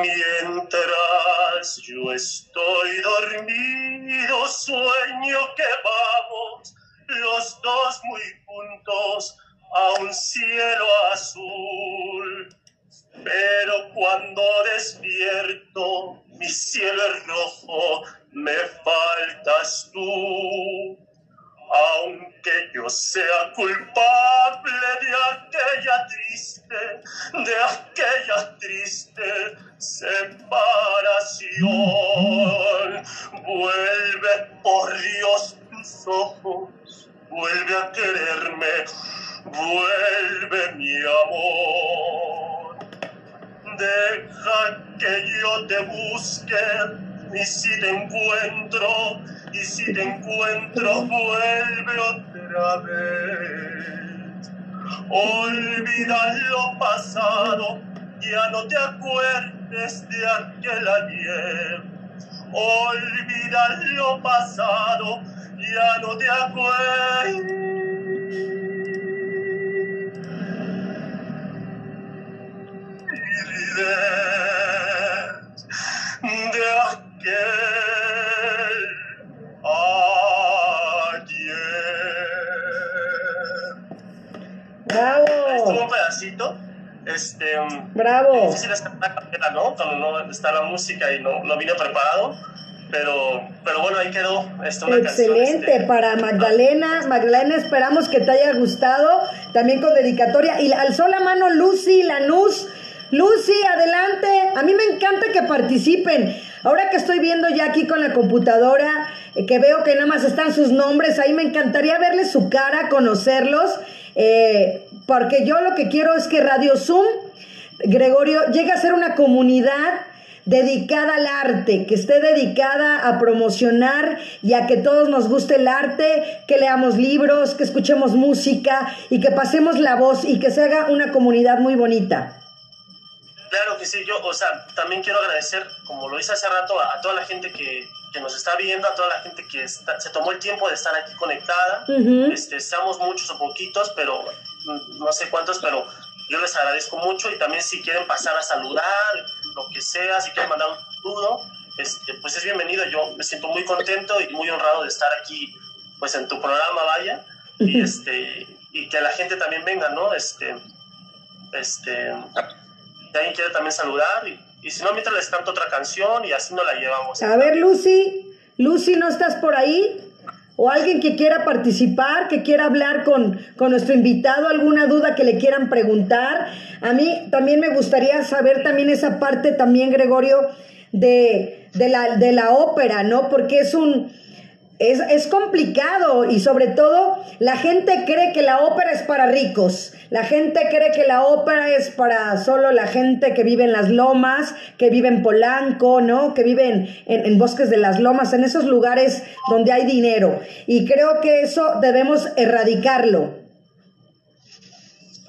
Mientras yo estoy dormido, sueño que vamos los dos muy juntos a un cielo azul. Pero cuando despierto, mi cielo es rojo, me faltas tú. Aunque yo sea culpable de aquella triste, de aquella triste separación. Vuelve, por Dios, tus ojos, vuelve a quererme, vuelve mi amor. Deja que yo te busque y si te encuentro, y si te encuentro, vuelve otra vez. Olvida lo pasado, ya no te acuerdes de aquel ayer. Olvida lo pasado, ya no te acuerdes de aquel Este, um, Bravo. es difícil es cantar a capela, ¿no? Cuando no está la música y no, no vine preparado. Pero, pero bueno, ahí quedó. Esta, una canción, Excelente, este, para Magdalena. Magdalena, esperamos que te haya gustado. También con dedicatoria. Y alzó la mano Lucy Lanús. Lucy, adelante. A mí me encanta que participen. Ahora que estoy viendo ya aquí con la computadora, eh, que veo que nada más están sus nombres, ahí me encantaría verles su cara, conocerlos. eh, porque yo lo que quiero es que Radio Zoom, Gregorio, llegue a ser una comunidad dedicada al arte, que esté dedicada a promocionar y a que todos nos guste el arte, que leamos libros, que escuchemos música y que pasemos la voz y que se haga una comunidad muy bonita. Claro que sí, yo, o sea, también quiero agradecer, como lo hice hace rato, a, a toda la gente que, que nos está viendo, a toda la gente que está- se tomó el tiempo de estar aquí conectada. Ujú. este, seamos muchos o poquitos, pero no sé cuántos, pero yo les agradezco mucho y también si quieren pasar a saludar, lo que sea, si quieren mandar un saludo, este, pues es bienvenido. Yo me siento muy contento y muy honrado de estar aquí, pues en tu programa, vaya, y este, y que la gente también venga, ¿no? Este, este, si alguien quiere también saludar y, y si no, mientras les canto otra canción y así nos la llevamos. A ver, Lucy, Lucy, ¿no estás por ahí? ¿O alguien que quiera participar, que quiera hablar con, con nuestro invitado, alguna duda que le quieran preguntar? A mí también me gustaría saber también esa parte también, Gregorio, de, de, la, de la ópera, ¿no? Porque es un... Es, es complicado y sobre todo la gente cree que la ópera es para ricos, la gente cree que la ópera es para solo la gente que vive en las lomas, que vive en Polanco, ¿no? Que vive en, en- bosques de las lomas, en esos lugares donde hay dinero. Y creo que eso debemos erradicarlo.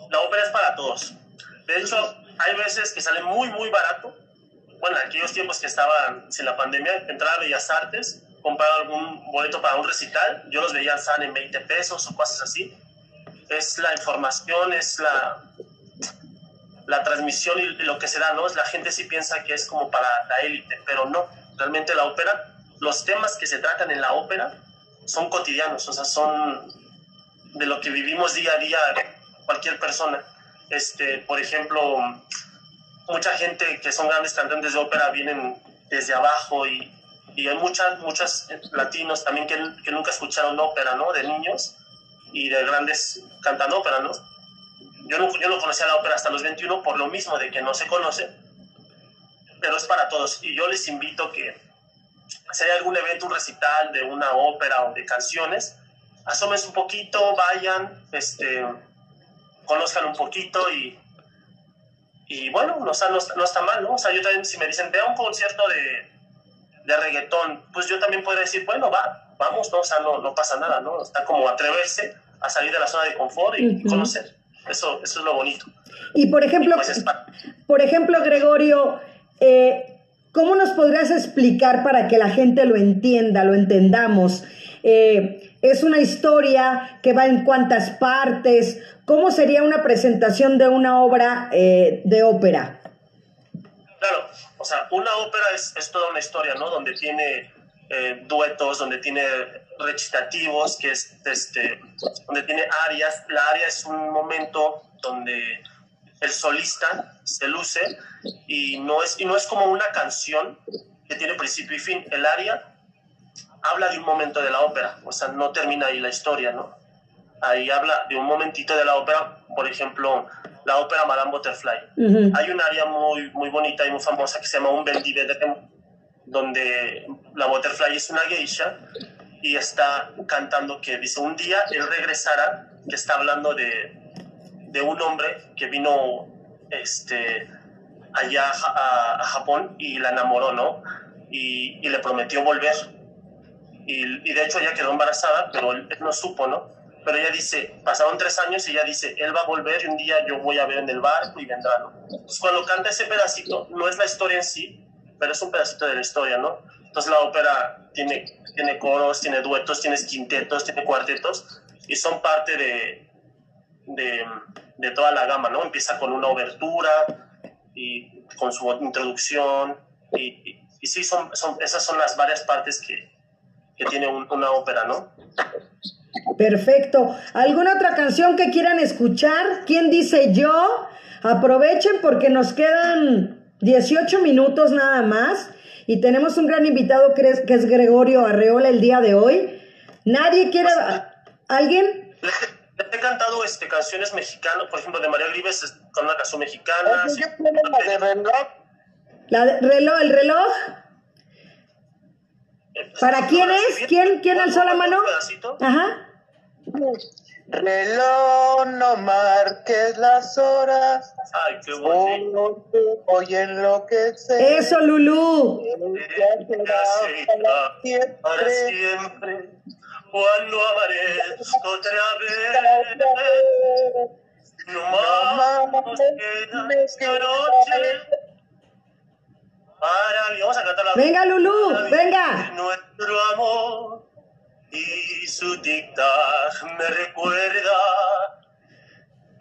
La ópera es para todos. De hecho, hay veces que sale muy, muy barato. Bueno, en aquellos tiempos que estaban sin la pandemia, entrar a Bellas Artes, comprar algún boleto para un recital. Yo los veía salen en 20 pesos o cosas así. Es la información, es la, la transmisión y lo que se da, ¿no? La gente sí piensa que es como para la élite, pero no. Realmente la ópera, los temas que se tratan en la ópera son cotidianos, o sea, son de lo que vivimos día a día cualquier persona. Este, por ejemplo, mucha gente que son grandes cantantes de ópera vienen desde abajo y, y hay muchas, muchos latinos también que, que nunca escucharon ópera, ¿no? De niños y de grandes cantando ópera, ¿no? Yo no, yo no conocía la ópera hasta los 21 por lo mismo de que no se conoce, pero es para todos. Y yo les invito que si hay algún evento, un recital de una ópera o de canciones, asómense un poquito, vayan, este, conozcan un poquito y, y bueno, no, no, está- no está mal, ¿no? O sea, yo también, si me dicen, ve un concierto de, de reggaetón, pues yo también podría decir, bueno, va, vamos, ¿no? O sea, no, no pasa nada, ¿no? Está como atreverse a salir de la zona de confort y conocer. Eso, eso es lo bonito. Y por ejemplo, Pues por ejemplo, Gregorio, eh, ¿cómo nos podrías explicar para que la gente lo entienda, lo entendamos? Eh, es una historia que va en cuántas partes. ¿Cómo sería una presentación de una obra eh, de ópera? Claro, o sea, una ópera es, es toda una historia, ¿no? Donde tiene eh, duetos, donde tiene recitativos, que es este, donde tiene arias. La aria es un momento donde el solista se luce y no es, y no es como una canción que tiene principio y fin. El aria habla de un momento de la ópera, o sea, no termina ahí la historia, ¿no? Ahí habla de un momentito de la ópera, por ejemplo, la ópera Madame Butterfly. Ujú. Hay un área muy, muy bonita y muy famosa que se llama Un Bel Vedrem, donde la Butterfly es una geisha y está cantando que dice, un día él regresará, que está hablando de, de un hombre que vino este, allá a, a- a Japón y la enamoró, ¿no? Y, y le prometió volver. Y, y de hecho ella quedó embarazada, pero él, él no supo, ¿no? Pero ella dice, pasaron tres años y ella dice, él va a volver y un día yo voy a ver en el barco y vendrá, ¿no? Entonces cuando canta ese pedacito, no es la historia en sí, pero es un pedacito de la historia, ¿no? Entonces la ópera tiene, tiene coros, tiene duetos, tiene quintetos, tiene cuartetos y son parte de, de, de toda la gama, ¿no? Empieza con una obertura y con su introducción y, y, sí, son, son, esas son las varias partes que, que tiene un- una ópera, ¿no? Perfecto. ¿Alguna otra canción que quieran escuchar? ¿Quién dice yo? Aprovechen porque nos quedan 18 minutos nada más y tenemos un gran invitado que es, que es Gregorio Arreola el día de hoy. Nadie quiere... ¿Alguien? Les, les he cantado este, canciones mexicanas, por ejemplo, de María Grives es- con una canción mexicana. Oye, sí. ¿qué tiene la de reloj? La de- reloj, ¿El reloj? ¿Para quién es? ¿Quién- quién alzó la mano? Un pedacito. Ajá. Reloj, no marques las horas. Ay, qué bonito. Voy a enloquecer. Eso, Lulú. Ya será para Para siempre. siempre, cuando amanezca otra vez. No más esta noche. Para, vamos a cantar la Venga, Lulú, venga. Nuestro amor y su tic-tac me recuerda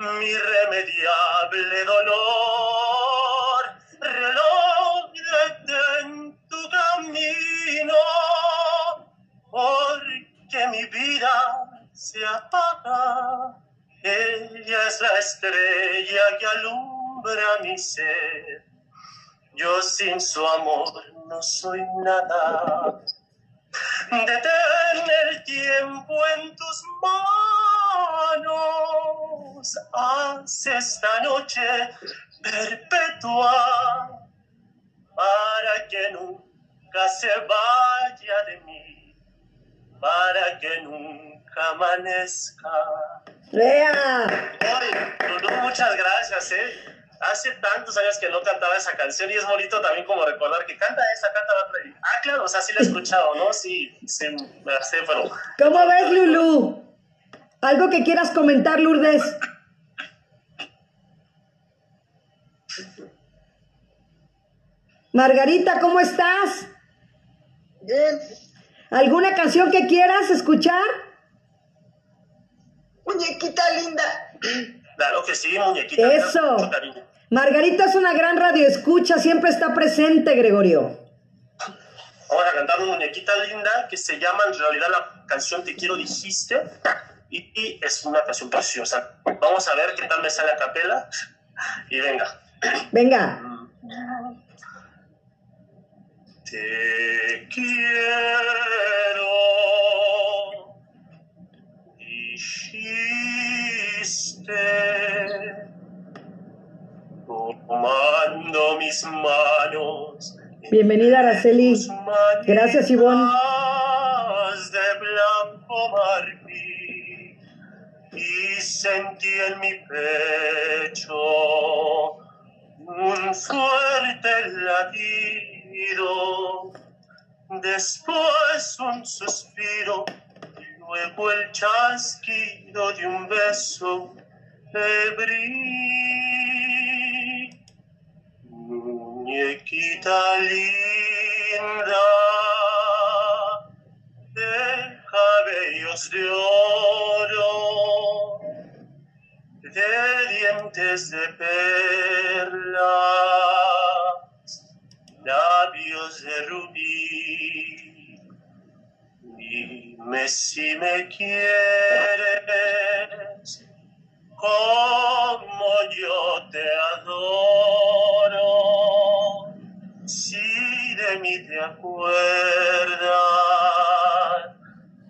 mi irremediable dolor. Reloj, detén tu camino, porque mi vida se apaga. Ella es la estrella que alumbra mi ser. Yo sin su amor no soy nada. Detén el tiempo en tus manos. Haz esta noche perpetua para que nunca se vaya de mí, para que nunca amanezca. Vea. Ay, Lulú, muchas gracias, ¿eh? Hace tantos años que no cantaba esa canción y es bonito también como recordar que canta esa, canta la otra. Ah, claro, o sea, sí la he escuchado, ¿no? Sí, sí, me la sé, pero... ¿Cómo ves, Lulú? ¿Algo que quieras comentar, Lourdes? Margarita, ¿cómo estás? Bien. ¿Alguna canción que quieras escuchar? Muñequita linda. Claro que sí, muñequita. Eso. mucho cariño. Margarita es una gran radioescucha, siempre está presente, Gregorio. Vamos a cantar una muñequita linda que se llama en realidad la canción Te quiero dijiste y, y es una canción preciosa. Vamos a ver qué tal me sale a capela y venga. Venga. Te quiero, dijiste, tomando mis manos. Bienvenida, Araceli. Gracias, Ivonne. De blanco marfil y sentí en mi pecho un fuerte latido, después un suspiro, luego el chasquido de un beso febril. Muñequita linda de cabellos de oro, de dientes de perlas, labios de rubí. Dime si me quieres como yo te adoro. De mí te acuerdas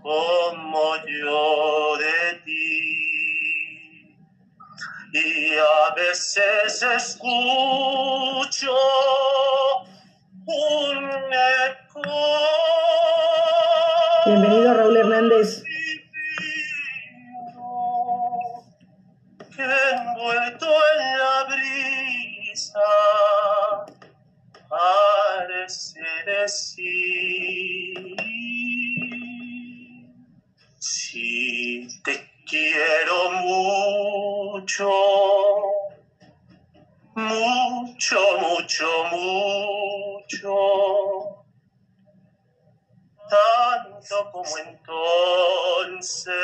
como yo de ti. Y a veces escucho un eco. Bienvenido, Raúl. Decir si te quiero mucho, mucho, mucho, mucho tanto como entonces,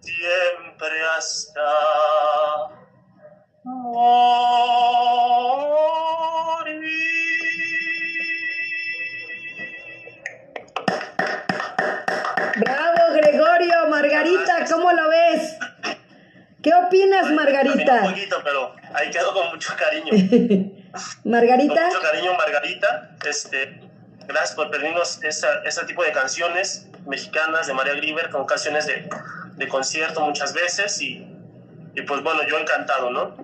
siempre hasta morir. Margarita, ¿cómo lo ves? ¿Qué opinas, Un Margarita? poquito, pero ahí quedó con mucho cariño. Con Margarita, mucho cariño, Margarita. Este, gracias por pedirnos esa, ese tipo de canciones mexicanas de María Grieber, con canciones de, de concierto muchas veces. Y, y pues bueno, yo encantado, ¿no?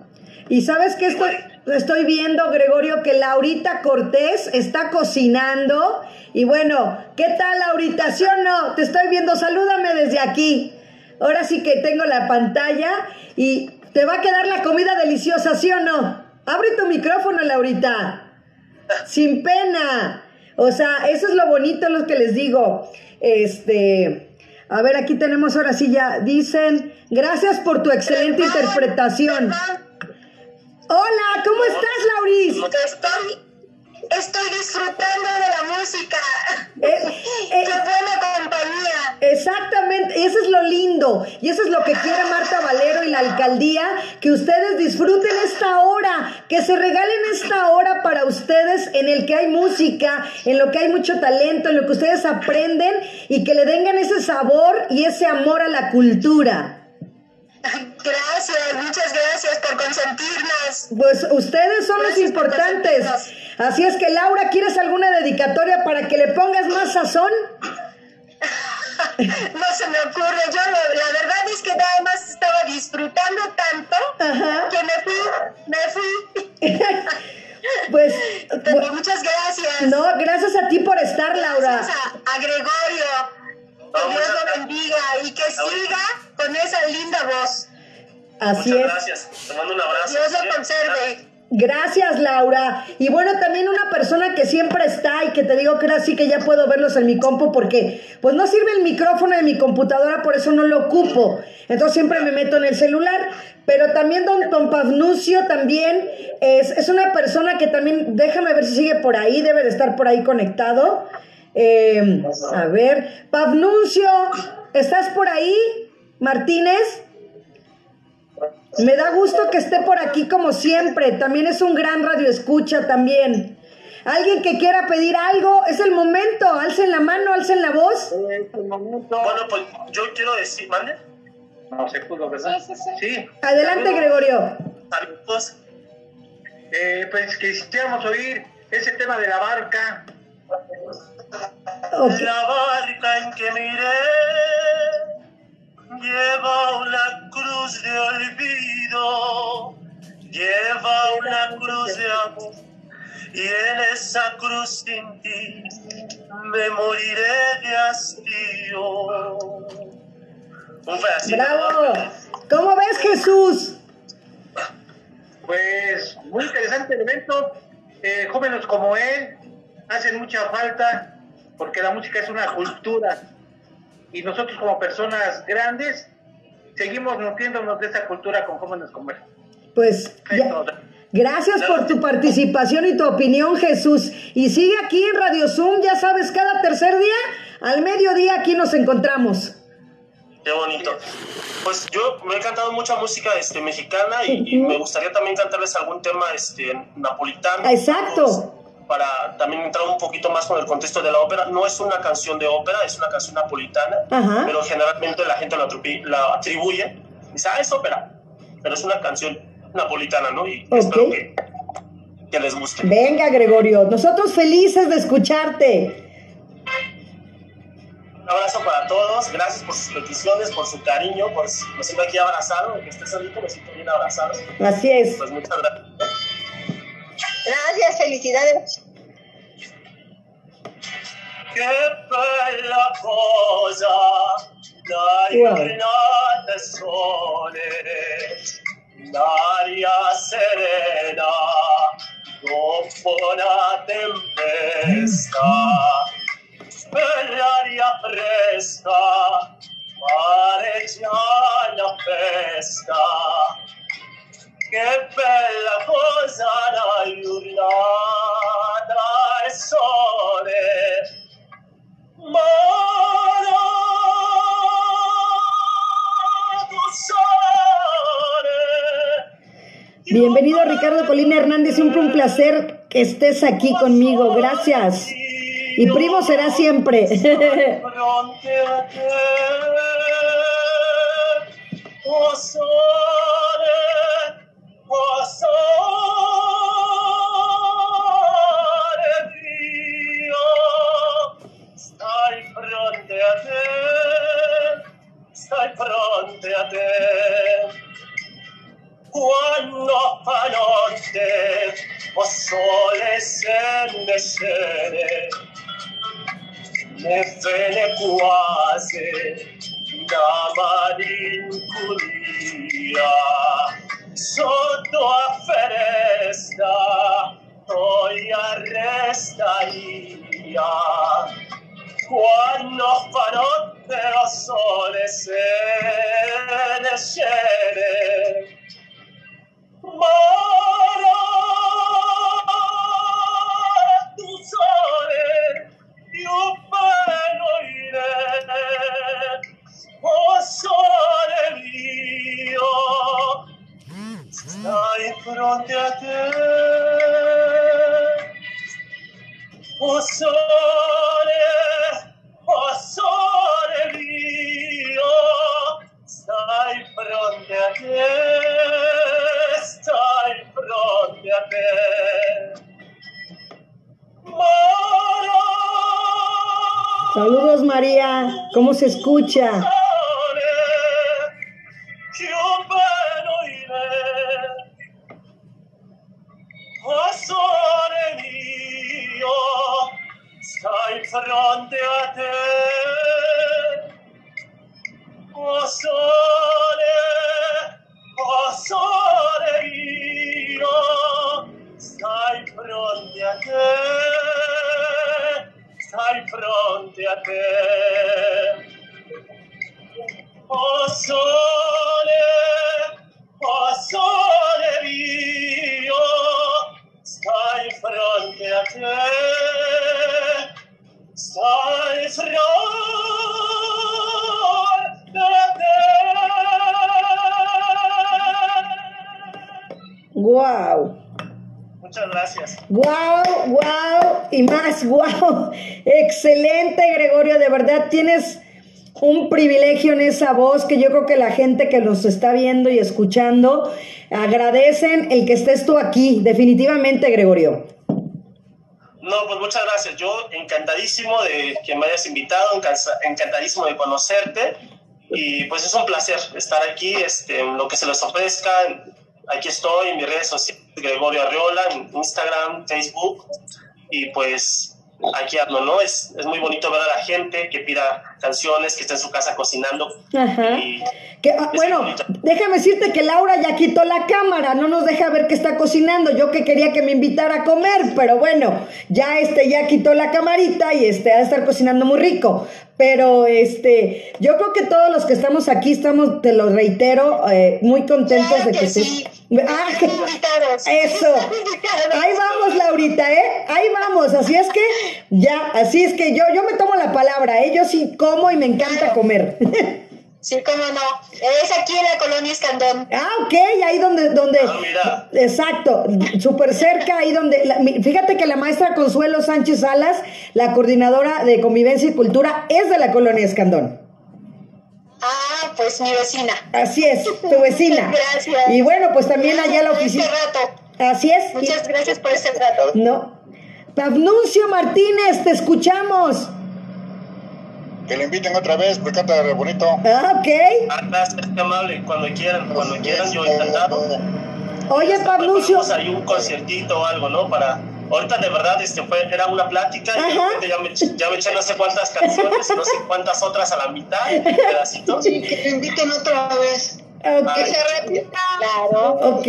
y sabes qué estoy, estoy viendo, Gregorio, que Laurita Cortés está cocinando. Y bueno, ¿qué tal, Laurita? ¿Sí o no? Te estoy viendo, salúdame desde aquí. Ahora sí que tengo la pantalla y te va a quedar la comida deliciosa, ¿sí o no? Abre tu micrófono, Laurita. Sin pena. O sea, eso es lo bonito, lo que les digo. Este, a ver, aquí tenemos ahora sí ya. Dicen, gracias por tu excelente interpretación. Hola, ¿cómo estás, Lauris? Estoy, estoy disfrutando de la música. Eh, eh, Qué buena compañía. Exactamente, y eso es lo lindo, y eso es lo que quiere Marta Valero y la alcaldía, que ustedes disfruten esta hora, que se regalen esta hora para ustedes en el que hay música, en lo que hay mucho talento, en lo que ustedes aprenden y que le den ese sabor y ese amor a la cultura. Gracias, muchas gracias por consentirnos. Pues ustedes son los Gracias importantes. Así es que Laura, ¿quieres alguna dedicatoria para que le pongas más sazón? No se me ocurre, yo lo- la verdad es que nada más estaba disfrutando tanto Ajá. que me fui, me fui. Pues, Pero muchas gracias. no, gracias a ti por estar, Laura. Gracias a, a Gregorio. Que Dios lo bendiga y que siga con esa linda voz. Así Muchas es. gracias. Te mando un abrazo. Dios Sí, lo conserve. Gracias, Laura. Y bueno, también una persona que siempre está y que te digo que ahora sí que ya puedo verlos en mi compu porque pues no sirve el micrófono de mi computadora, por eso no lo ocupo. Entonces siempre me meto en el celular. Pero también don, don Pavnucio también es, es una persona que también, déjame ver si sigue por ahí, debe de estar por ahí conectado. Eh, a ver, Pavnuncio, ¿estás por ahí? Martínez. Me da gusto que esté por aquí como siempre. También es un gran radio escucha también. Alguien que quiera pedir algo, es el momento. Alcen la mano, alcen la voz. Bueno, pues yo quiero decir, mande. No se pudo, ¿verdad? Sí. Adelante, Saludos. Gregorio. Saludos. Eh, pues quisiéramos oír ese tema de la barca. La barca en que miré lleva una cruz de olvido, lleva una cruz de amor, y en esa cruz sin ti me moriré de hastío. Un pedacito. Bravo. ¿Cómo ves, Jesús? Pues muy interesante el evento. Eh, jóvenes como él hacen mucha falta porque la música es una cultura y nosotros como personas grandes seguimos nutriéndonos de esa cultura con jóvenes comercios. Pues ya- gracias por tu participación y tu opinión, Jesús. Y sigue aquí en Radio Zoom, ya sabes, cada tercer día, al mediodía aquí nos encontramos. Qué bonito. Pues yo me he cantado mucha música este, mexicana y, y me gustaría también cantarles algún tema este, napolitano. Exacto. Para también entrar un poquito más con el contexto de la ópera. No es una canción de ópera, es una canción napolitana, pero generalmente la gente la, atribu- la atribuye. Dice, ah, es ópera, pero es una canción napolitana, ¿no? Y espero que, que les guste. Venga, Gregorio, nosotros felices de escucharte. Un abrazo para todos, gracias por sus peticiones, por su cariño, por me siento aquí abrazado, que estés solito, me siento bien abrazado. Así es. Pues muchas gracias. Gracias, felicidades. Che bella cosa, la Wow. giornata sole, l'aria serena, dopo una tempesta, bell'aria fresca, mare già la festa, che bella cosa la giornata e sole. Bienvenido Ricardo Colina Hernández, siempre un placer que estés aquí conmigo, gracias. Y primo será siempre. fronte a te. Quando fa notte, o sole se ne scende, ne vene quasi da malinconia sotto a festa poi arresta cuando farol sole se desciende. Mora tu sole, io parlo o sole mio, stai fronte a te, o sole ¿cómo se escucha? Que nos está viendo y escuchando agradecen el que estés tú aquí, definitivamente, Gregorio. No, pues muchas gracias. Yo encantadísimo de que me hayas invitado, encantadísimo de conocerte y pues es un placer estar aquí, este, lo que se les ofrezca. Aquí estoy en mis redes sociales, Gregorio Arriola, en Instagram, Facebook y pues aquí ando, ¿no? Es, es muy bonito ver a la gente que pida canciones, que esté en su casa cocinando. Ajá. Y Que, ah, bueno, déjame decirte que Laura ya quitó la cámara, no nos deja ver que está cocinando. Yo que quería que me invitara a comer, pero bueno, ya este ya quitó la camarita y este ha de estar cocinando muy rico. Pero este, yo creo que todos los que estamos aquí estamos, te lo reitero, eh, muy contentos Claro de que que sí. Ah, eso. Ahí vamos, Laurita, ¿eh? Ahí vamos. Así es que, ya, así es que yo, yo me tomo la palabra, ¿eh? Yo sí como y me encanta comer. Sí, cómo no. Es aquí en la colonia Escandón. Ah, ok, ahí donde, donde, Ah, mira. exacto, súper cerca, ahí donde, la- mi- fíjate que la maestra Consuelo Sánchez Salas, la coordinadora de convivencia y cultura, es de la colonia Escandón. Ah, pues mi vecina. Así es, tu vecina. Gracias. Y bueno, pues también allá la Por oficina. Este rato. Así es. Muchas gracias por este rato. No. Pabnuncio Martínez, te escuchamos. Que lo inviten otra vez, porque canta re bonito. Ah, ok. Ah, gracias, qué amable. Cuando quieran, cuando quieran, yo encantado. Oye, Hasta Pabnuncio. preparamos ahí un conciertito o algo, ¿no? Para. Ahorita de verdad este fue, era una plática y de ya me, eché- ya me eché no sé cuántas canciones y no sé cuántas otras a la mitad, pedacitos. que te inviten otra vez. Ok. Que se repita. Claro. Ok.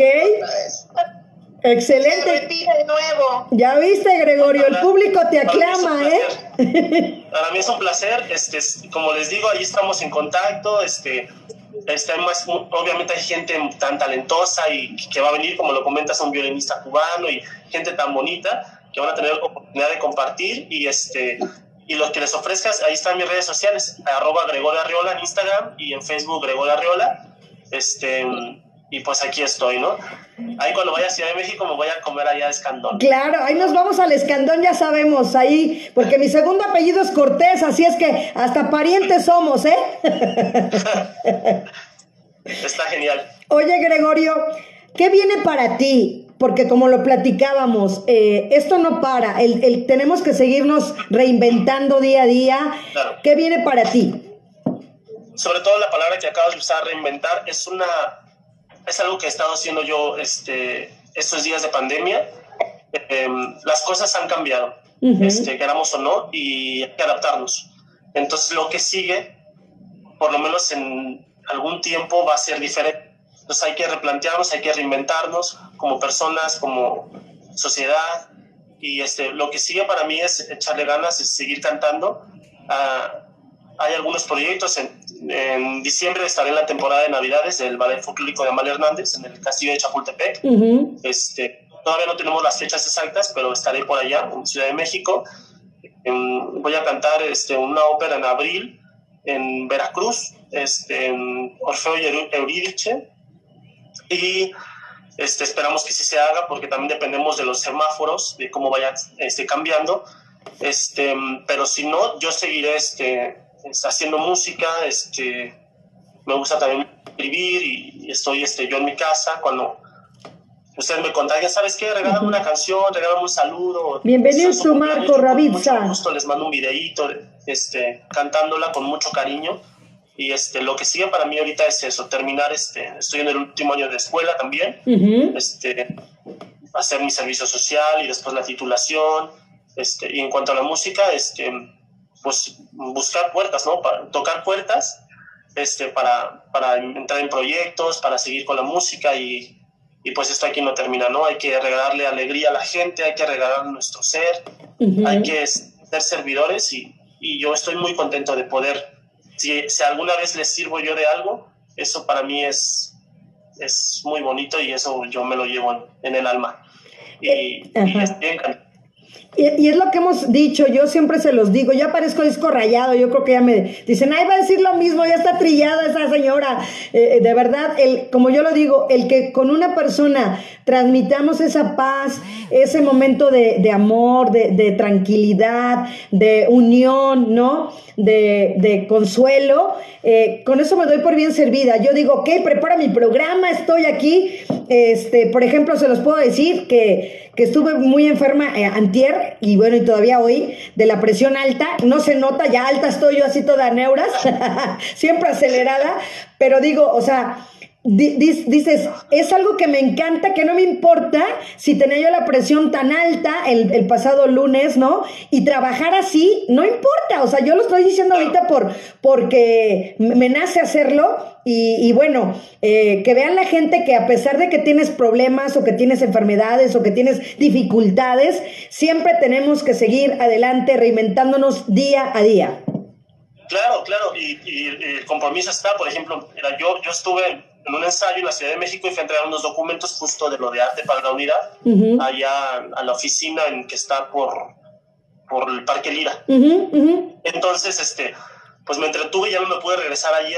Se Excelente. repita de nuevo. Ya viste, Gregorio, el público te aclama, ¿eh? Para mí es un placer, este, es- como les digo, ahí estamos en contacto, este, hay más, obviamente hay gente tan talentosa y que va a venir, como lo comentas, un violinista cubano y gente tan bonita que van a tener oportunidad de compartir y este y los que les ofrezcas, ahí están mis redes sociales, arroba Gregorio Arriola en Instagram y en Facebook Gregorio Arriola, este, y pues aquí estoy, ¿no? Ahí cuando vaya a Ciudad de México me voy a comer allá Escandón. Claro, ahí nos vamos al escandón, ya sabemos, ahí, porque mi segundo apellido es Cortés, así es que hasta parientes somos, ¿eh? Está genial. Oye, Gregorio, ¿qué viene para ti? Porque como lo platicábamos, eh, esto no para, el, el- tenemos que seguirnos reinventando día a día. Claro. ¿Qué viene para ti? sobre todo la palabra que acabas de usar, reinventar, es una es algo que he estado haciendo yo este, estos días de pandemia. Eh, las cosas han cambiado, Ujú. este, queramos o no, y hay que adaptarnos. Entonces lo que sigue, por lo menos en algún tiempo, va a ser diferente. Entonces hay que replantearnos, hay que reinventarnos como personas, como sociedad. Y este, lo que sigue para mí es echarle ganas, es seguir cantando. Ah, hay algunos proyectos. En, en diciembre estaré en la temporada de Navidades del Ballet Folclórico de Amalia Hernández en el Castillo de Chapultepec. Ujú. Este, todavía no tenemos las fechas exactas, pero estaré por allá, en Ciudad de México. Em, voy a cantar este, una ópera en abril en Veracruz, este, en Orfeo y Eurídice. Y este, esperamos que sí se haga, porque también dependemos de los semáforos, de cómo vaya este, cambiando. Este, pero si no, yo seguiré este, haciendo música. Este, me gusta también escribir y, y estoy este, yo en mi casa cuando ustedes me contagian, ¿sabes qué? Regálame una canción, regálame un saludo. Bienvenido su Marco con Ravizza. mucho gusto les mando un videíto este, cantándola con mucho cariño. Y este, lo que sigue para mí ahorita es eso, terminar, este, estoy en el último año de escuela también, este, hacer mi servicio social y después la titulación. Este, y en cuanto a la música, este, pues buscar puertas, ¿no? Para, tocar puertas este, para, para entrar en proyectos, para seguir con la música y, y pues esto aquí no termina, ¿no? Hay que regalarle alegría a la gente, hay que regalar nuestro ser, Ujú. hay que ser servidores y, y yo estoy muy contento de poder, si, si alguna vez les sirvo yo de algo, eso para mí es, es muy bonito y eso yo me lo llevo en, en el alma. Y, y Ajá. estoy encantado. Y, es lo que hemos dicho, yo siempre se los digo, ya parezco disco rayado, yo creo que ya me dicen, ay, va a decir lo mismo, ya está trillada esa señora. Eh, de verdad, el, como yo lo digo, el que con una persona transmitamos esa paz, ese momento de, de amor, de, de tranquilidad, de unión, ¿no? De, de consuelo, eh, con eso me doy por bien servida. Yo digo, ok, prepara mi programa, estoy aquí. Este, por ejemplo, se los puedo decir que, que estuve muy enferma eh, antier y bueno, y todavía hoy de la presión alta. No se nota, ya alta estoy yo así toda neuras, siempre acelerada, pero digo, o sea, dices, es algo que me encanta, que no me importa si tenía yo la presión tan alta el, el pasado lunes, ¿no? Y trabajar así, no importa, o sea, yo lo estoy diciendo ahorita por, porque me nace hacerlo y, y bueno, eh, que vean la gente que a pesar de que tienes problemas o que tienes enfermedades o que tienes dificultades, siempre tenemos que seguir adelante reinventándonos día a día. Claro, claro, y, y el compromiso está, por ejemplo, mira, yo, yo estuve en un ensayo en la Ciudad de México y fui a entregar unos documentos justo de lo de arte para la unidad, allá a la oficina en que está por, por el Parque Lira. Entonces, este, pues me entretuve y ya no me pude regresar ayer